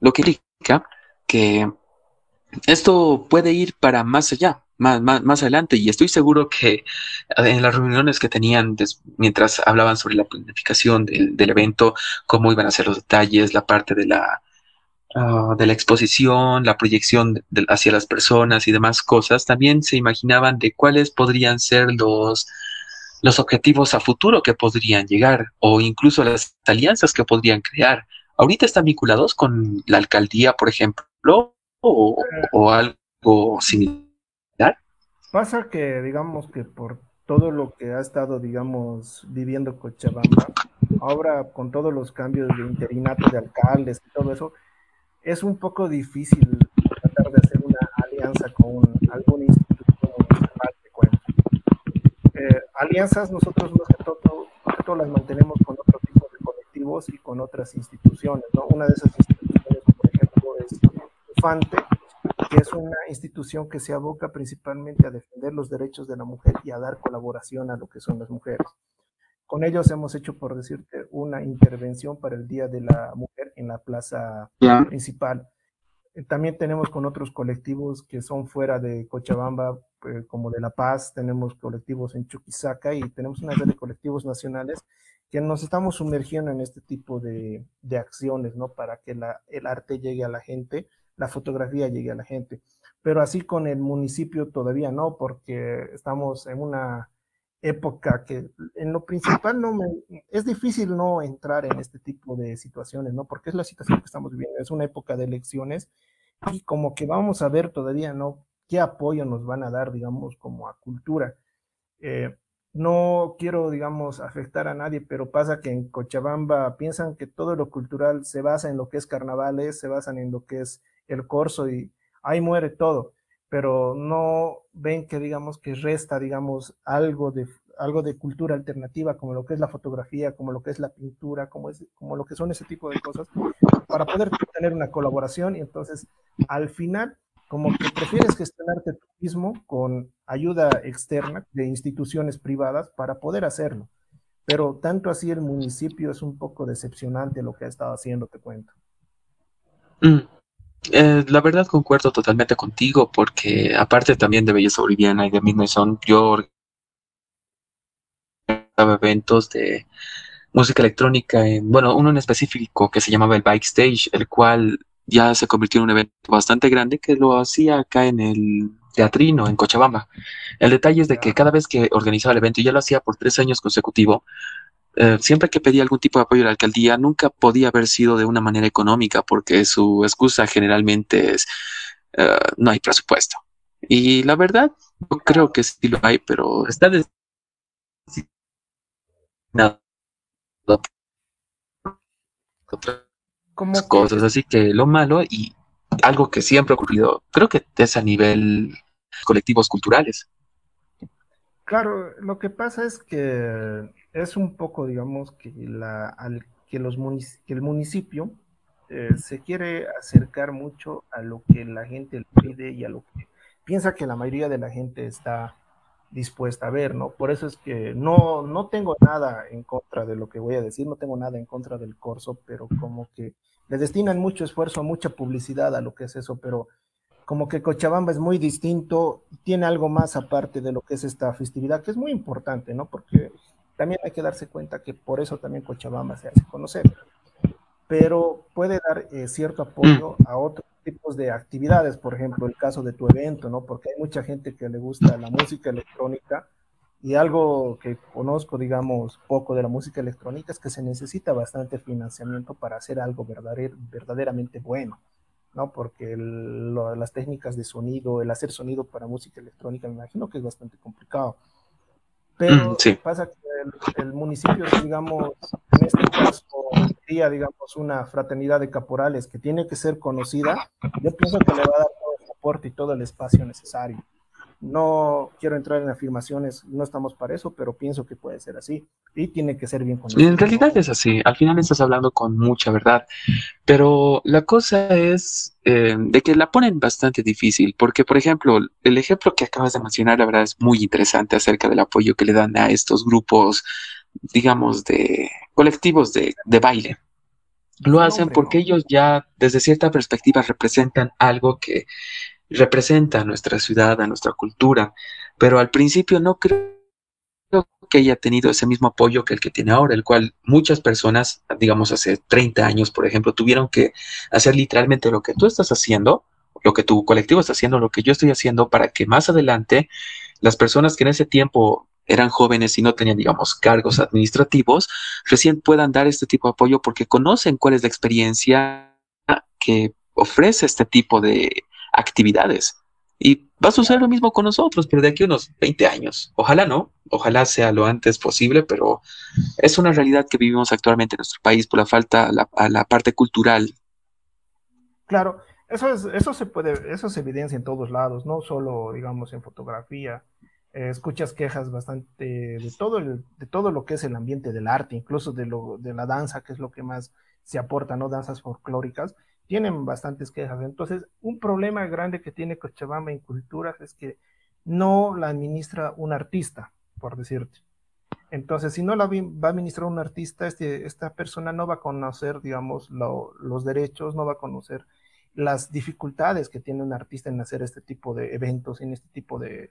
Lo que indica que esto puede ir para más allá, más, más, adelante, y estoy seguro que en las reuniones que tenían mientras hablaban sobre la planificación del, del, evento, cómo iban a ser los detalles, la parte de la, Ah, de la exposición, la proyección hacia las personas y demás cosas, también se imaginaban de cuáles podrían ser los, los objetivos a futuro que podrían llegar o incluso las alianzas que podrían crear. ¿Ahorita están vinculados con la alcaldía, por ejemplo, o, algo similar? Pasa que, digamos que por todo lo que ha estado, digamos, viviendo Cochabamba, ahora con todos los cambios de interinato de alcaldes y todo eso, es un poco difícil tratar de hacer una alianza con alguna institución eh, alianzas nosotros más que todo, las mantenemos con otro tipo de colectivos y con otras instituciones. ¿no? Una de esas instituciones, por ejemplo, es UFANTE, que es una institución que se aboca principalmente a defender los derechos de la mujer y a dar colaboración a lo que son las mujeres. Con ellos hemos hecho, por decirte, una intervención para el Día de la Mujer en la plaza principal. Eh, también tenemos con otros colectivos que son fuera de Cochabamba, eh, como de La Paz, tenemos colectivos en Chuquisaca y tenemos una serie de colectivos nacionales que nos estamos sumergiendo en este tipo de, de acciones, ¿no? Para que la, el arte llegue a la gente, la fotografía llegue a la gente. Pero así con el municipio todavía no, porque estamos en una época que en lo principal no me, es difícil no entrar en este tipo de situaciones, ¿no? Porque es la situación que estamos viviendo, es una época de elecciones y como que vamos a ver todavía, ¿no? ¿Qué apoyo nos van a dar, digamos, como a cultura? Eh, no quiero, digamos, afectar a nadie, pero pasa que en Cochabamba piensan que todo lo cultural se basa en lo que es carnavales, se basan en lo que es el corso y ahí muere todo pero no ven que digamos que resta digamos algo de algo de cultura alternativa como lo que es la fotografía, como lo que es la pintura, como es como lo que son ese tipo de cosas para poder tener una colaboración y entonces al final como que prefieres gestionarte tú mismo con ayuda externa de instituciones privadas para poder hacerlo. Pero tanto así el municipio es un poco decepcionante lo que ha estado haciendo, te cuento. Mm. Eh, la verdad concuerdo totalmente contigo porque aparte también de Belleza Boliviana y de Midnight yo organizaba eventos de música electrónica, en, bueno, uno en específico que se llamaba el Bike Stage, el cual ya se convirtió en un evento bastante grande que lo hacía acá en el Teatrino, en Cochabamba. El detalle es de que cada vez que organizaba el evento, y ya lo hacía por tres años consecutivos, eh, siempre que pedía algún tipo de apoyo a la alcaldía, nunca podía haber sido de una manera económica, porque su excusa generalmente es eh, no hay presupuesto. Y la verdad, yo creo que sí lo hay, pero está como cosas. Así que lo malo y algo que siempre ha ocurrido, creo que es a nivel colectivos culturales. Claro, lo que pasa es que es un poco, digamos, que, la, al, que, los que el municipio eh, se quiere acercar mucho a lo que la gente le pide y a lo que piensa que la mayoría de la gente está dispuesta a ver, ¿no? Por eso es que no, no tengo nada en contra de lo que voy a decir, no tengo nada en contra del corso, pero como que le destinan mucho esfuerzo, mucha publicidad a lo que es eso, pero como que Cochabamba es muy distinto, tiene algo más aparte de lo que es esta festividad, que es muy importante, ¿no? Porque también hay que darse cuenta que por eso también Cochabamba se hace conocer, pero puede dar eh, cierto apoyo mm. a otros tipos de actividades, por ejemplo, el caso de tu evento, ¿no? Porque hay mucha gente que le gusta la música electrónica y algo que conozco, digamos, poco de la música electrónica es que se necesita bastante financiamiento para hacer algo verdaderamente bueno, ¿no? Porque las técnicas de sonido, el hacer sonido para música electrónica, me imagino que es bastante complicado. Pero mm, pasa que el, municipio, digamos, en este caso, sería, digamos, una fraternidad de caporales que tiene que ser conocida, yo pienso que le va a dar todo el soporte y todo el espacio necesario. No quiero entrar en afirmaciones, no estamos para eso, pero pienso que puede ser así y tiene que ser bien conocido. En realidad es así, al final estás hablando con mucha verdad, pero la cosa es eh, de que la ponen bastante difícil, porque por ejemplo, el ejemplo que acabas de mencionar, la verdad es muy interesante acerca del apoyo que le dan a estos grupos, digamos, de colectivos de, de baile. Lo hacen porque ellos ya desde cierta perspectiva representan algo que representa a nuestra ciudad, a nuestra cultura, pero al principio no creo que haya tenido ese mismo apoyo que el que tiene ahora, el cual muchas personas, digamos hace 30 años, por ejemplo, tuvieron que hacer literalmente lo que tú estás haciendo, lo que tu colectivo está haciendo, lo que yo estoy haciendo, para que más adelante las personas que en ese tiempo eran jóvenes y no tenían, digamos, cargos administrativos, recién puedan dar este tipo de apoyo porque conocen cuál es la experiencia que ofrece este tipo de actividades. Y va a suceder lo mismo con nosotros, pero de aquí a unos 20 años. Ojalá no, ojalá sea lo antes posible, pero es una realidad que vivimos actualmente en nuestro país por la falta a la, parte cultural. Claro, eso, es, eso se puede, eso se evidencia en todos lados, no solo, digamos, en fotografía. Eh, escuchas quejas bastante de todo, el, de todo lo que es el ambiente del arte, incluso de, lo, de la danza, que es lo que más se aporta, ¿no? Danzas folclóricas tienen bastantes quejas. Entonces, un problema grande que tiene Cochabamba en culturas es que no la administra un artista, por decirte. Entonces, si no la va a administrar un artista, este, esta persona no va a conocer, digamos, los derechos, no va a conocer las dificultades que tiene un artista en hacer este tipo de eventos, en este tipo de,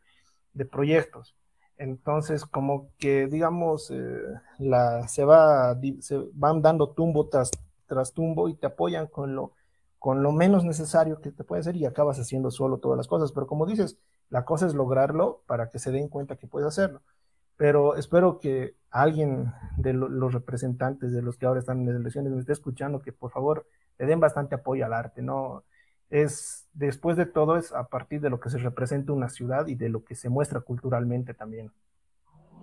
proyectos. Entonces, como que, digamos, eh, la, se, va, se van dando tumbo tras, tras tumbo y te apoyan con lo con lo menos necesario que te puede hacer y acabas haciendo solo todas las cosas. Pero como dices, la cosa es lograrlo para que se den cuenta que puedes hacerlo. Pero espero que alguien de los representantes de los que ahora están en las elecciones me esté escuchando, que por favor le den bastante apoyo al arte, ¿no? Es, después de todo, es a partir de lo que se representa una ciudad y de lo que se muestra culturalmente también.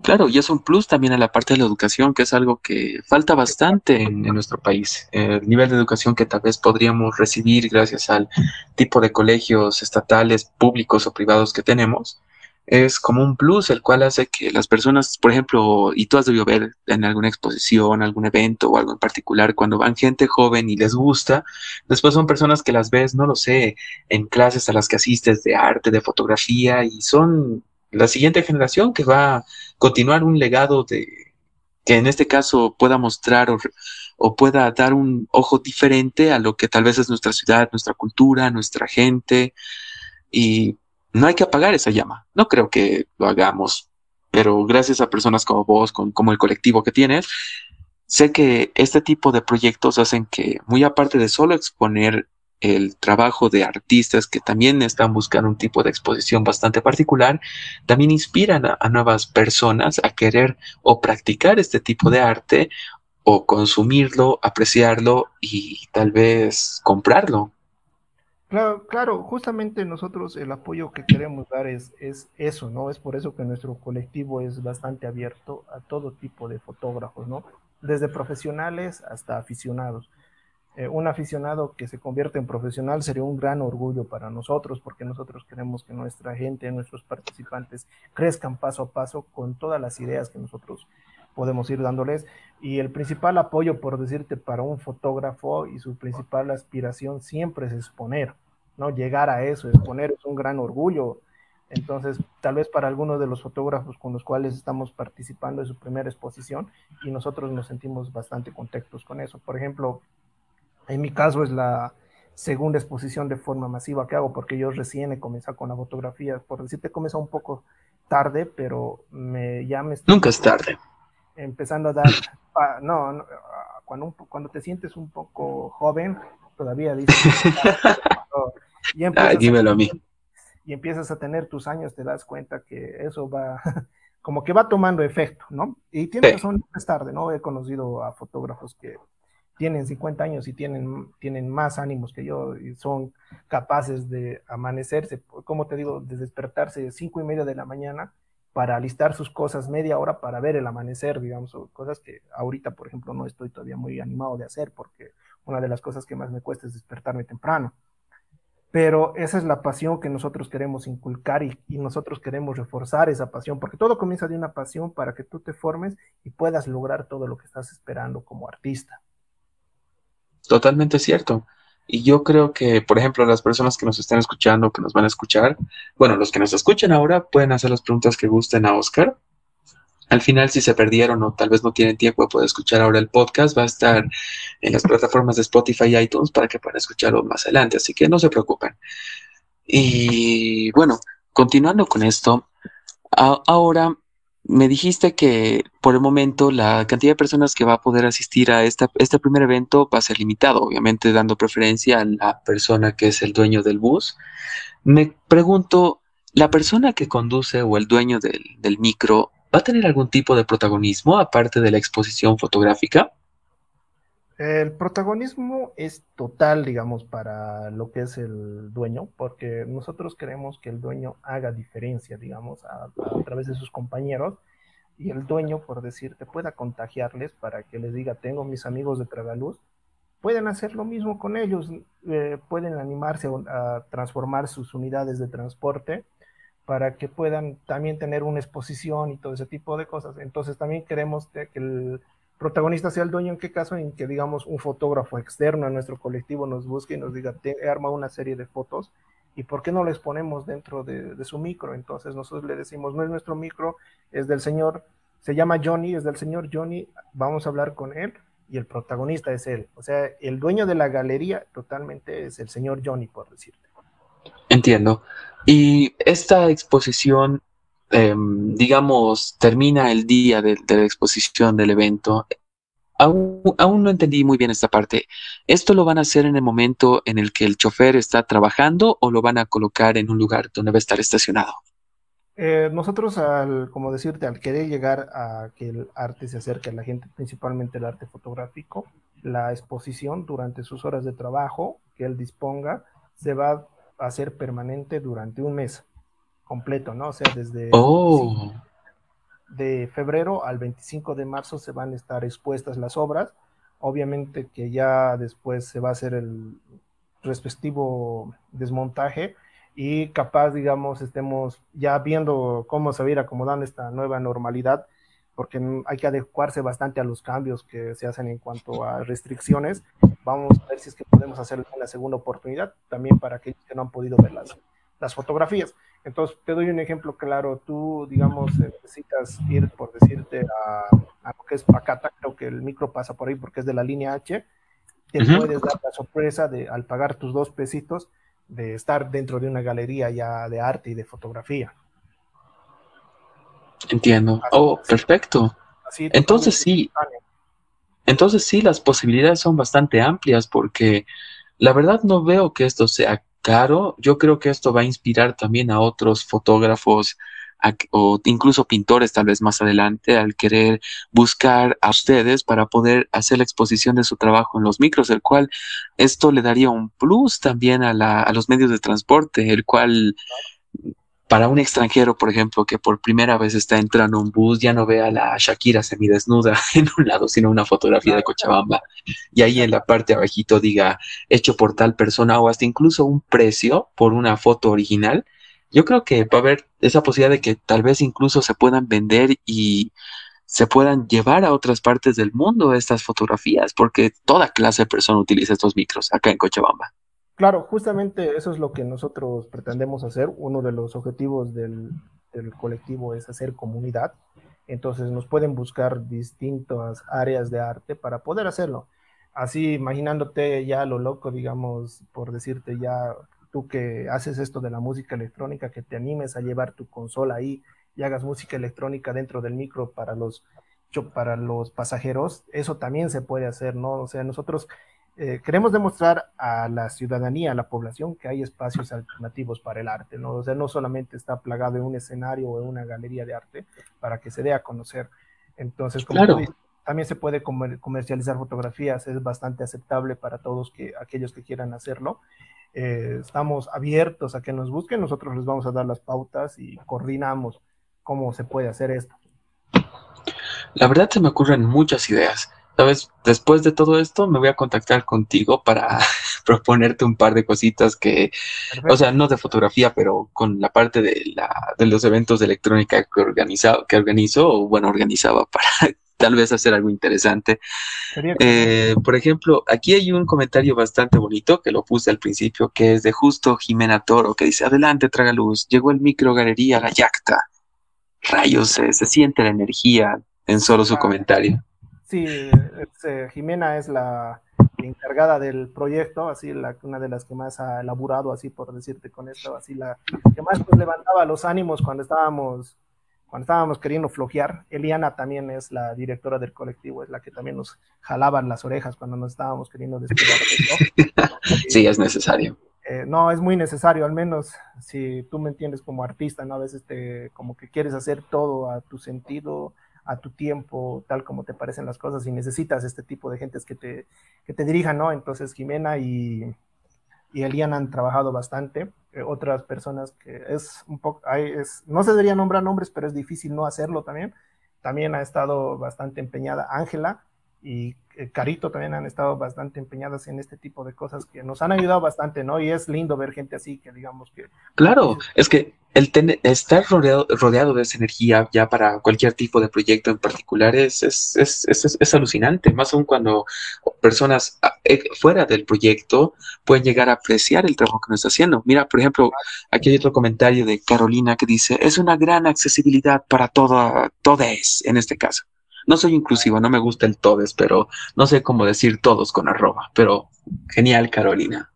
Claro, y es un plus también a la parte de la educación, que es algo que falta bastante en, nuestro país. El nivel de educación que tal vez podríamos recibir gracias al tipo de colegios estatales, públicos o privados que tenemos, es como un plus, el cual hace que las personas, por ejemplo, y tú has debido ver en alguna exposición, algún evento o algo en particular, cuando van gente joven y les gusta, después son personas que las ves, no lo sé, en clases a las que asistes de arte, de fotografía, y son la siguiente generación que va a continuar un legado de que en este caso pueda mostrar o, pueda dar un ojo diferente a lo que tal vez es nuestra ciudad, nuestra cultura, nuestra gente. Y no hay que apagar esa llama. No creo que lo hagamos, pero gracias a personas como vos, como el colectivo que tienes, sé que este tipo de proyectos hacen que, muy aparte de solo exponer el trabajo de artistas que también están buscando un tipo de exposición bastante particular, también inspiran a, nuevas personas a querer o practicar este tipo de arte o consumirlo, apreciarlo y tal vez comprarlo. Claro, claro, justamente nosotros el apoyo que queremos dar es, es eso, ¿no? Es por eso que nuestro colectivo es bastante abierto a todo tipo de fotógrafos, ¿no? Desde profesionales hasta aficionados eh, un aficionado que se convierte en profesional sería un gran orgullo para nosotros, porque nosotros queremos que nuestra gente, nuestros participantes crezcan paso a paso con todas las ideas que nosotros podemos ir dándoles. Y el principal apoyo, por decirte, para un fotógrafo y su principal aspiración siempre es exponer, ¿no? Llegar a eso, exponer es un gran orgullo. Entonces, tal vez para algunos de los fotógrafos con los cuales estamos participando en su primera exposición y nosotros nos sentimos bastante contentos con eso. Por ejemplo, en mi caso es la segunda exposición de forma masiva que hago porque yo recién he comenzado con la fotografía. Por decirte, he comenzado un poco tarde, pero me, ya me estoy Nunca es tarde. Empezando a dar... no, cuando, cuando te sientes un poco joven, todavía dices... y Ay, dímelo a mí. Y empiezas a tener tus años, te das cuenta que eso va... como que va tomando efecto, ¿no? Y tienes razón, es tarde, ¿no? He conocido a fotógrafos que tienen 50 años y tienen, tienen más ánimos que yo y son capaces de amanecerse, como te digo, de despertarse cinco y media de la mañana para alistar sus cosas media hora para ver el amanecer, digamos, cosas que ahorita, por ejemplo, no estoy todavía muy animado de hacer porque una de las cosas que más me cuesta es despertarme temprano. Pero esa es la pasión que nosotros queremos inculcar y, y nosotros queremos reforzar esa pasión, porque todo comienza de una pasión para que tú te formes y puedas lograr todo lo que estás esperando como artista. Totalmente cierto. Y yo creo que, por ejemplo, las personas que nos están escuchando, que nos van a escuchar, bueno, los que nos escuchen ahora pueden hacer las preguntas que gusten a Oscar. al final, si se perdieron o tal vez no tienen tiempo de poder escuchar ahora el podcast, va a estar en las plataformas de Spotify y iTunes para que puedan escucharlo más adelante. Así que no se preocupen. Y bueno, continuando con esto, ahora me dijiste que por el momento la cantidad de personas que va a poder asistir a esta, este primer evento va a ser limitado, obviamente dando preferencia a la persona que es el dueño del bus. Me pregunto, ¿la persona que conduce o el dueño del, del micro va a tener algún tipo de protagonismo aparte de la exposición fotográfica? El protagonismo es total, digamos, para lo que es el dueño, porque nosotros queremos que el dueño haga diferencia, digamos, a, través de sus compañeros, y el dueño, por decirte, pueda contagiarles para que les diga, tengo mis amigos de Tragaluz, pueden hacer lo mismo con ellos, eh, pueden animarse a transformar sus unidades de transporte para que puedan también tener una exposición y todo ese tipo de cosas. Entonces también queremos que el protagonista sea el dueño, en qué caso, en que digamos un fotógrafo externo a nuestro colectivo nos busque y nos diga, te he armado una serie de fotos y por qué no les ponemos dentro de, su micro. Entonces nosotros le decimos, no es nuestro micro, es del señor, se llama Johnny, es del señor Johnny, vamos a hablar con él y el protagonista es él. O sea, el dueño de la galería totalmente es el señor Johnny, por decirte. Entiendo. Y esta exposición Em, digamos, termina el día de, la exposición del evento, aún, aún, no entendí muy bien esta parte. ¿Esto lo van a hacer en el momento en el que el chofer está trabajando o lo van a colocar en un lugar donde va a estar estacionado? Eh, nosotros, al, como decirte, al querer llegar a que el arte se acerque a la gente, principalmente el arte fotográfico, la exposición durante sus horas de trabajo que él disponga se va a hacer permanente durante un mes completo, ¿no? O sea, desde oh. de febrero al 25 de marzo se van a estar expuestas las obras. Obviamente que ya después se va a hacer el respectivo desmontaje y capaz, digamos, estemos ya viendo cómo se va a ir acomodando esta nueva normalidad, porque hay que adecuarse bastante a los cambios que se hacen en cuanto a restricciones. Vamos a ver si es que podemos hacerlo en la segunda oportunidad, también para aquellos que no han podido verlas las fotografías. Entonces, te doy un ejemplo claro. Tú, digamos, necesitas ir, por decirte, a, lo que es Pacata, creo que el micro pasa por ahí porque es de la línea H. Te puedes dar la sorpresa de, al pagar tus dos pesitos, de estar dentro de una galería ya de arte y de fotografía. Entiendo. oh, perfecto. Entonces sí. Entonces sí, las posibilidades son bastante amplias porque la verdad no veo que esto sea caro, yo creo que esto va a inspirar también a otros fotógrafos o incluso pintores tal vez más adelante al querer buscar a ustedes para poder hacer la exposición de su trabajo en los micros, el cual esto le daría un plus también a, la, a los medios de transporte, el cual para un extranjero, por ejemplo, que por primera vez está entrando a un bus, ya no ve a la Shakira semidesnuda en un lado, sino una fotografía de Cochabamba. Y ahí en la parte abajito diga hecho por tal persona o hasta incluso un precio por una foto original. Yo creo que va a haber esa posibilidad de que tal vez incluso se puedan vender y se puedan llevar a otras partes del mundo estas fotografías, porque toda clase de persona utiliza estos micros acá en Cochabamba. Claro, justamente eso es lo que nosotros pretendemos hacer. Uno de los objetivos del, colectivo es hacer comunidad. Entonces nos pueden buscar distintas áreas de arte para poder hacerlo. Así, imaginándote ya lo loco, digamos, por decirte ya, tú que haces esto de la música electrónica, que te animes a llevar tu consola ahí y hagas música electrónica dentro del micro para los, para los pasajeros, eso también se puede hacer, ¿no? O sea, nosotros eh, queremos demostrar a la ciudadanía, a la población, que hay espacios alternativos para el arte, ¿no? O sea, no solamente está plagado en un escenario o en una galería de arte para que se dé a conocer. Entonces, como también se puede comercializar fotografías, es bastante aceptable para todos que, aquellos que quieran hacerlo. Eh, estamos abiertos a que nos busquen, nosotros les vamos a dar las pautas y coordinamos cómo se puede hacer esto. La verdad se me ocurren muchas ideas. Sabes, después de todo esto me voy a contactar contigo para proponerte un par de cositas que, o sea, no de fotografía, pero con la parte de, la, de los eventos de electrónica que, organizado, que organizo, o bueno, organizaba para tal vez hacer algo interesante. Eh, por ejemplo, aquí hay un comentario bastante bonito que lo puse al principio, que es de justo Jimena Toro, que dice, adelante, traga luz, llegó el micro galería La Yacta. rayos, se siente la energía en solo su comentario. Sí, Jimena es la encargada del proyecto, así la, una de las que más ha elaborado, así por decirte con esto, así la que más pues, levantaba los ánimos cuando estábamos cuando estábamos queriendo flojear. Eliana también es la directora del colectivo, es la que también nos jalaba las orejas cuando nos estábamos queriendo despegar. sí, es necesario. Eh, no, es muy necesario, al menos si tú me entiendes como artista, ¿no? A veces te, como que quieres hacer todo a tu sentido, a tu tiempo, tal como te parecen las cosas y necesitas este tipo de gentes que te, que te dirijan, ¿no? Entonces Jimena y, y Elian han trabajado bastante. Eh, otras personas que es un poco, es, no se debería nombrar nombres, pero es difícil no hacerlo también. También ha estado bastante empeñada Ángela y Carito también han estado bastante empeñadas en este tipo de cosas que nos han ayudado bastante, ¿no? Y es lindo ver gente así que digamos que... Claro, es que el estar rodeado, rodeado de esa energía ya para cualquier tipo de proyecto en particular es, es, es, es alucinante, más aún cuando personas ah, eh, fuera del proyecto pueden llegar a apreciar el trabajo que nos está haciendo. Mira, por ejemplo, aquí hay otro comentario de Carolina que dice, es una gran accesibilidad para toda, todes en este caso. No soy inclusiva, no me gusta el todes, pero no sé cómo decir todos con arroba, pero genial, Carolina.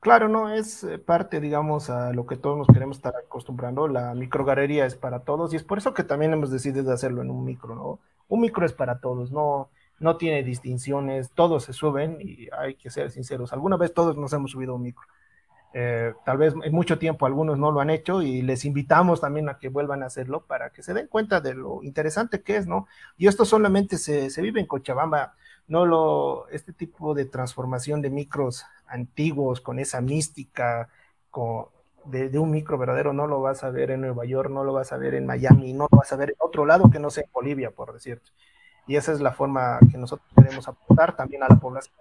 Claro, no, es eh, parte, digamos, a lo que todos nos queremos estar acostumbrando. La microgalería es para todos y es por eso que también hemos decidido hacerlo en un micro, ¿no? Un micro es para todos, no, no tiene distinciones, todos se suben y hay que ser sinceros. Alguna vez todos nos hemos subido un micro. Eh, tal vez en mucho tiempo algunos no lo han hecho y les invitamos también a que vuelvan a hacerlo para que se den cuenta de lo interesante que es, ¿no? Y esto solamente se, se vive en Cochabamba, no lo, este tipo de transformación de micros antiguos con esa mística con, de, de, un micro verdadero no lo vas a ver en Nueva York, no lo vas a ver en Miami, no lo vas a ver en otro lado que no sea en Bolivia, por decirte. Y esa es la forma que nosotros queremos aportar también a la población.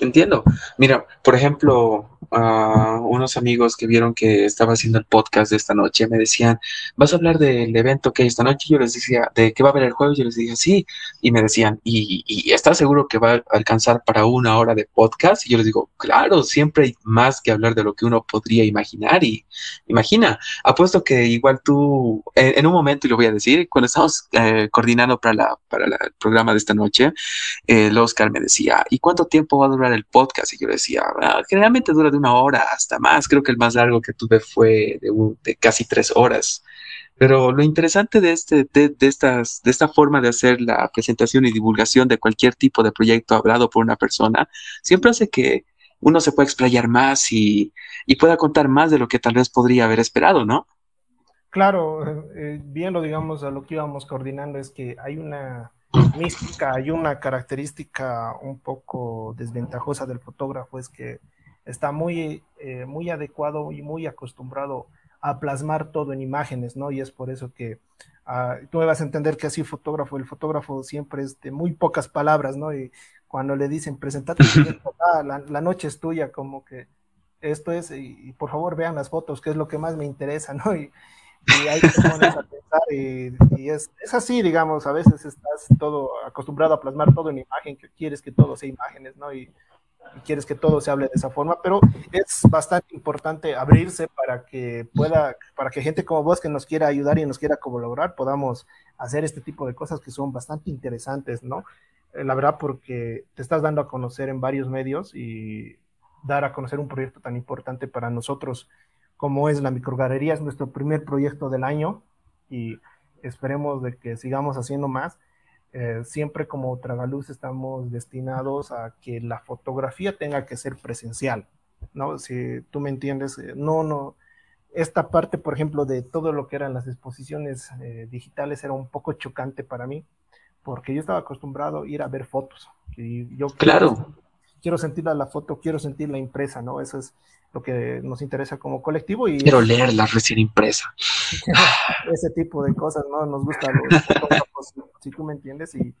Entiendo. Mira, por ejemplo, unos amigos que vieron que estaba haciendo el podcast de esta noche me decían, ¿vas a hablar del evento que hay esta noche? Yo les decía, ¿de qué va a haber el jueves? Yo les dije, sí. Y me decían, ¿y, y estás seguro que va a alcanzar para una hora de podcast? Y yo les digo, claro, siempre hay más que hablar de lo que uno podría imaginar. Y imagina, apuesto que igual tú, en, un momento, y lo voy a decir, cuando estamos eh, coordinando para, la, para el programa de esta noche, el Oscar me decía, ¿y cuánto tiempo va a durar? el podcast y yo decía, ah, generalmente dura de una hora hasta más, creo que el más largo que tuve fue de, casi tres horas. Pero lo interesante de, este, de, estas, de esta forma de hacer la presentación y divulgación de cualquier tipo de proyecto hablado por una persona, siempre hace que uno se pueda explayar más y, y pueda contar más de lo que tal vez podría haber esperado, ¿no? Claro, eh, bien lo digamos a lo que íbamos coordinando es que hay una mística, hay una característica un poco desventajosa del fotógrafo, es que está muy, eh, muy adecuado y muy acostumbrado a plasmar todo en imágenes, ¿no? Y es por eso que uh, tú me vas a entender que así fotógrafo, el fotógrafo siempre es de muy pocas palabras, ¿no? Y cuando le dicen, presentate, ah, la, la, noche es tuya, como que esto es, y, y, por favor vean las fotos, que es lo que más me interesa, ¿no? Y, y hay que ponerse a pensar y, es, es, así, digamos, a veces estás todo acostumbrado a plasmar todo en imagen, que quieres que todo sea imágenes, ¿no? Y, y, quieres que todo se hable de esa forma, pero es bastante importante abrirse para que pueda, para que gente como vos que nos quiera ayudar y nos quiera colaborar, podamos hacer este tipo de cosas que son bastante interesantes, ¿no? Eh, la verdad, porque te estás dando a conocer en varios medios y dar a conocer un proyecto tan importante para nosotros como es la microgalería, es nuestro primer proyecto del año y esperemos de que sigamos haciendo más. Eh, siempre como Tragaluz estamos destinados a que la fotografía tenga que ser presencial, ¿no? Si tú me entiendes, eh, no, no, esta parte, por ejemplo, de todo lo que eran las exposiciones eh, digitales era un poco chocante para mí, porque yo estaba acostumbrado a ir a ver fotos. Y yo claro quiero sentir la foto, quiero sentir la impresa, ¿no? Eso es lo que nos interesa como colectivo. Y quiero leerla recién impresa. Ese tipo de cosas, ¿no? Nos gusta los si tú me entiendes, y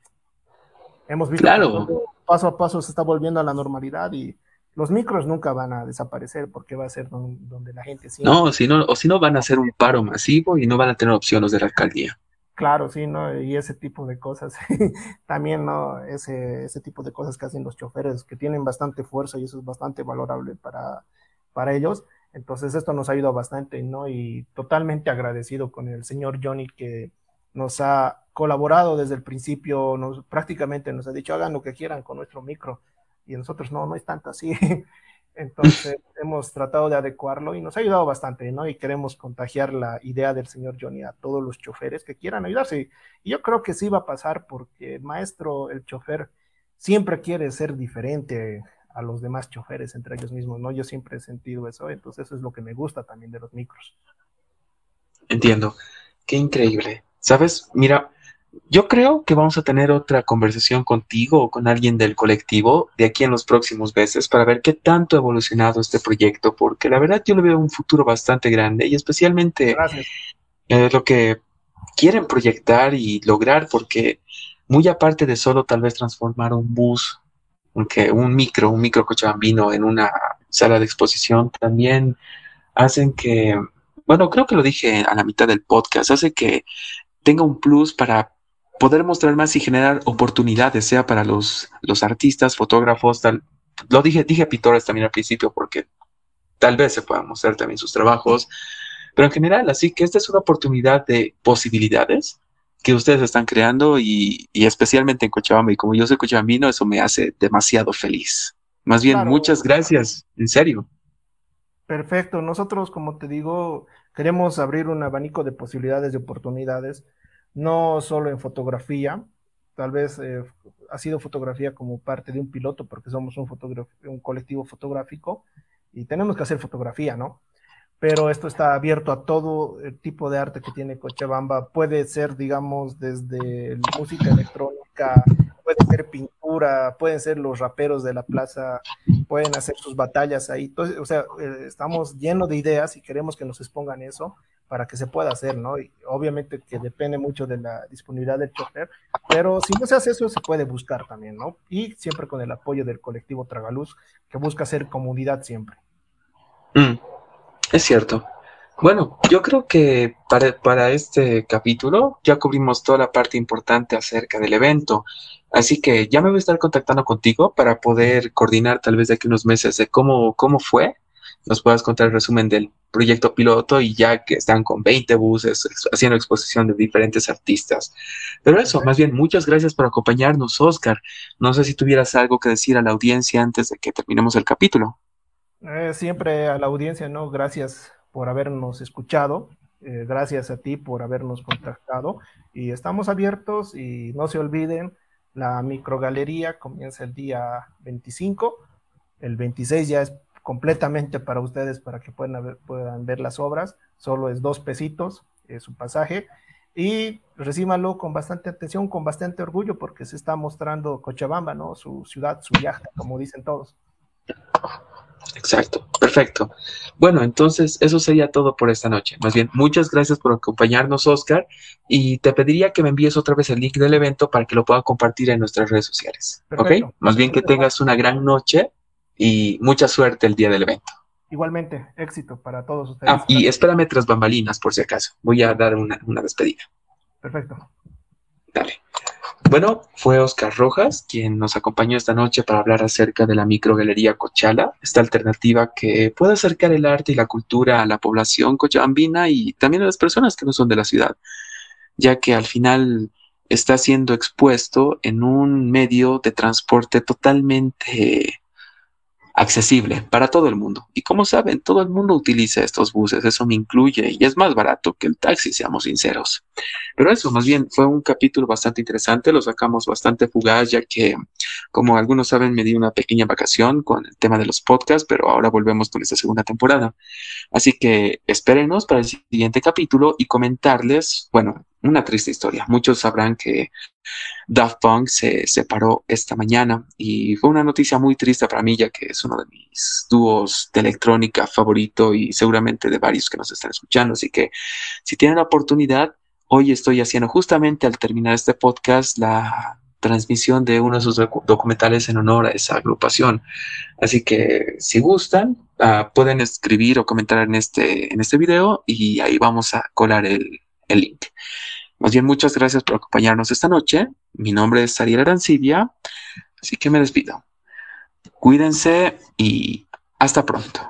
hemos visto claro. que paso a paso se está volviendo a la normalidad y los micros nunca van a desaparecer porque va a ser donde, la gente siempre... No, si no, o si no van a hacer un paro masivo y no van a tener opciones de la alcaldía. Claro, sí, ¿no? Y ese tipo de cosas, también, ¿no? Ese, ese tipo de cosas que hacen los choferes, que tienen bastante fuerza y eso es bastante valorable para, para ellos. Entonces esto nos ha ayudado bastante, ¿no? Y totalmente agradecido con el señor Johnny que nos ha colaborado desde el principio, nos, prácticamente nos ha dicho hagan lo que quieran con nuestro micro y nosotros no, no es tanto así. Entonces hemos tratado de adecuarlo y nos ha ayudado bastante, ¿no? Y queremos contagiar la idea del señor Johnny a todos los choferes que quieran ayudarse. Y yo creo que sí va a pasar porque el maestro, el chofer, siempre quiere ser diferente a los demás choferes entre ellos mismos, ¿no? Yo siempre he sentido eso, entonces eso es lo que me gusta también de los micros. Entiendo. Qué increíble. ¿Sabes? Mira, yo creo que vamos a tener otra conversación contigo o con alguien del colectivo de aquí en los próximos meses para ver qué tanto ha evolucionado este proyecto, porque la verdad yo le veo un futuro bastante grande y especialmente eh, lo que quieren proyectar y lograr, porque muy aparte de solo tal vez transformar un bus, aunque un micro, un micro cochabambino en una sala de exposición, también hacen que, bueno, creo que lo dije a la mitad del podcast, hace que tenga un plus para poder mostrar más y generar oportunidades, sea para los, los artistas, fotógrafos, tal. Lo dije, dije pintores también al principio porque tal vez se puedan mostrar también sus trabajos, pero en general, así que esta es una oportunidad de posibilidades que ustedes están creando y, especialmente en Cochabamba. Y como yo soy cochabambino, eso me hace demasiado feliz. Más bien, muchas gracias, en serio. Perfecto. Nosotros, como te digo, queremos abrir un abanico de posibilidades, de oportunidades no solo en fotografía, tal vez eh, ha sido fotografía como parte de un piloto, porque somos un, un colectivo fotográfico y tenemos que hacer fotografía, ¿no? Pero esto está abierto a todo el tipo de arte que tiene Cochabamba. Puede ser, digamos, desde música electrónica, puede ser pintura, pueden ser los raperos de la plaza, pueden hacer sus batallas ahí. Entonces, o sea, eh, estamos llenos de ideas y queremos que nos expongan eso para que se pueda hacer, ¿no? Y obviamente que depende mucho de la disponibilidad del chofer, pero si no se hace eso, se puede buscar también, ¿no? Y siempre con el apoyo del colectivo Tragaluz, que busca ser comunidad siempre. Mm, es cierto. Bueno, yo creo que para, para este capítulo ya cubrimos toda la parte importante acerca del evento. Así que ya me voy a estar contactando contigo para poder coordinar tal vez de aquí unos meses de cómo, cómo fue nos puedas contar el resumen del proyecto piloto y ya que están con 20 buses haciendo exposición de diferentes artistas. Pero eso, más bien, muchas gracias por acompañarnos, Oscar. No sé si tuvieras algo que decir a la audiencia antes de que terminemos el capítulo. Eh, siempre a la audiencia, ¿no? Gracias por habernos escuchado. Eh, gracias a ti por habernos contactado. Y estamos abiertos y no se olviden, la microgalería comienza el día 25. El 26 ya es completamente para ustedes para que puedan ver, puedan ver las obras. Solo es dos pesitos es su pasaje. Y recíbanlo con bastante atención, con bastante orgullo, porque se está mostrando Cochabamba, ¿no? Su ciudad, su viaje, como dicen todos. Exacto, perfecto. Bueno, entonces eso sería todo por esta noche. Más bien, muchas gracias por acompañarnos, Oscar, y te pediría que me envíes otra vez el link del evento para que lo pueda compartir en nuestras redes sociales. ¿Ok? Más bien que tengas una gran noche y mucha suerte el día del evento. Igualmente, éxito para todos ustedes. Ah, y espérame tras bambalinas, por si acaso. Voy a dar una, despedida. Perfecto. Dale. Bueno, fue Oscar Rojas quien nos acompañó esta noche para hablar acerca de la microgalería Cochala, esta alternativa que puede acercar el arte y la cultura a la población cochabambina y también a las personas que no son de la ciudad, ya que al final está siendo expuesto en un medio de transporte totalmente accesible para todo el mundo. Y como saben, todo el mundo utiliza estos buses, eso me incluye y es más barato que el taxi, seamos sinceros. Pero eso, más bien, fue un capítulo bastante interesante, lo sacamos bastante fugaz, ya que, como algunos saben, me di una pequeña vacación con el tema de los podcasts, pero ahora volvemos con esta segunda temporada. Así que espérenos para el siguiente capítulo y comentarles, bueno, una triste historia. Muchos sabrán que Daft Punk se separó esta mañana y fue una noticia muy triste para mí ya que es uno de mis dúos de electrónica favorito y seguramente de varios que nos están escuchando. Así que si tienen la oportunidad, hoy estoy haciendo justamente al terminar este podcast la transmisión de uno de sus documentales en honor a esa agrupación. Así que si gustan, ah, pueden escribir o comentar en este, en este video y ahí vamos a colar el, el link. Más bien, muchas gracias por acompañarnos esta noche. Mi nombre es Ariel Arancibia, así que me despido. Cuídense y hasta pronto.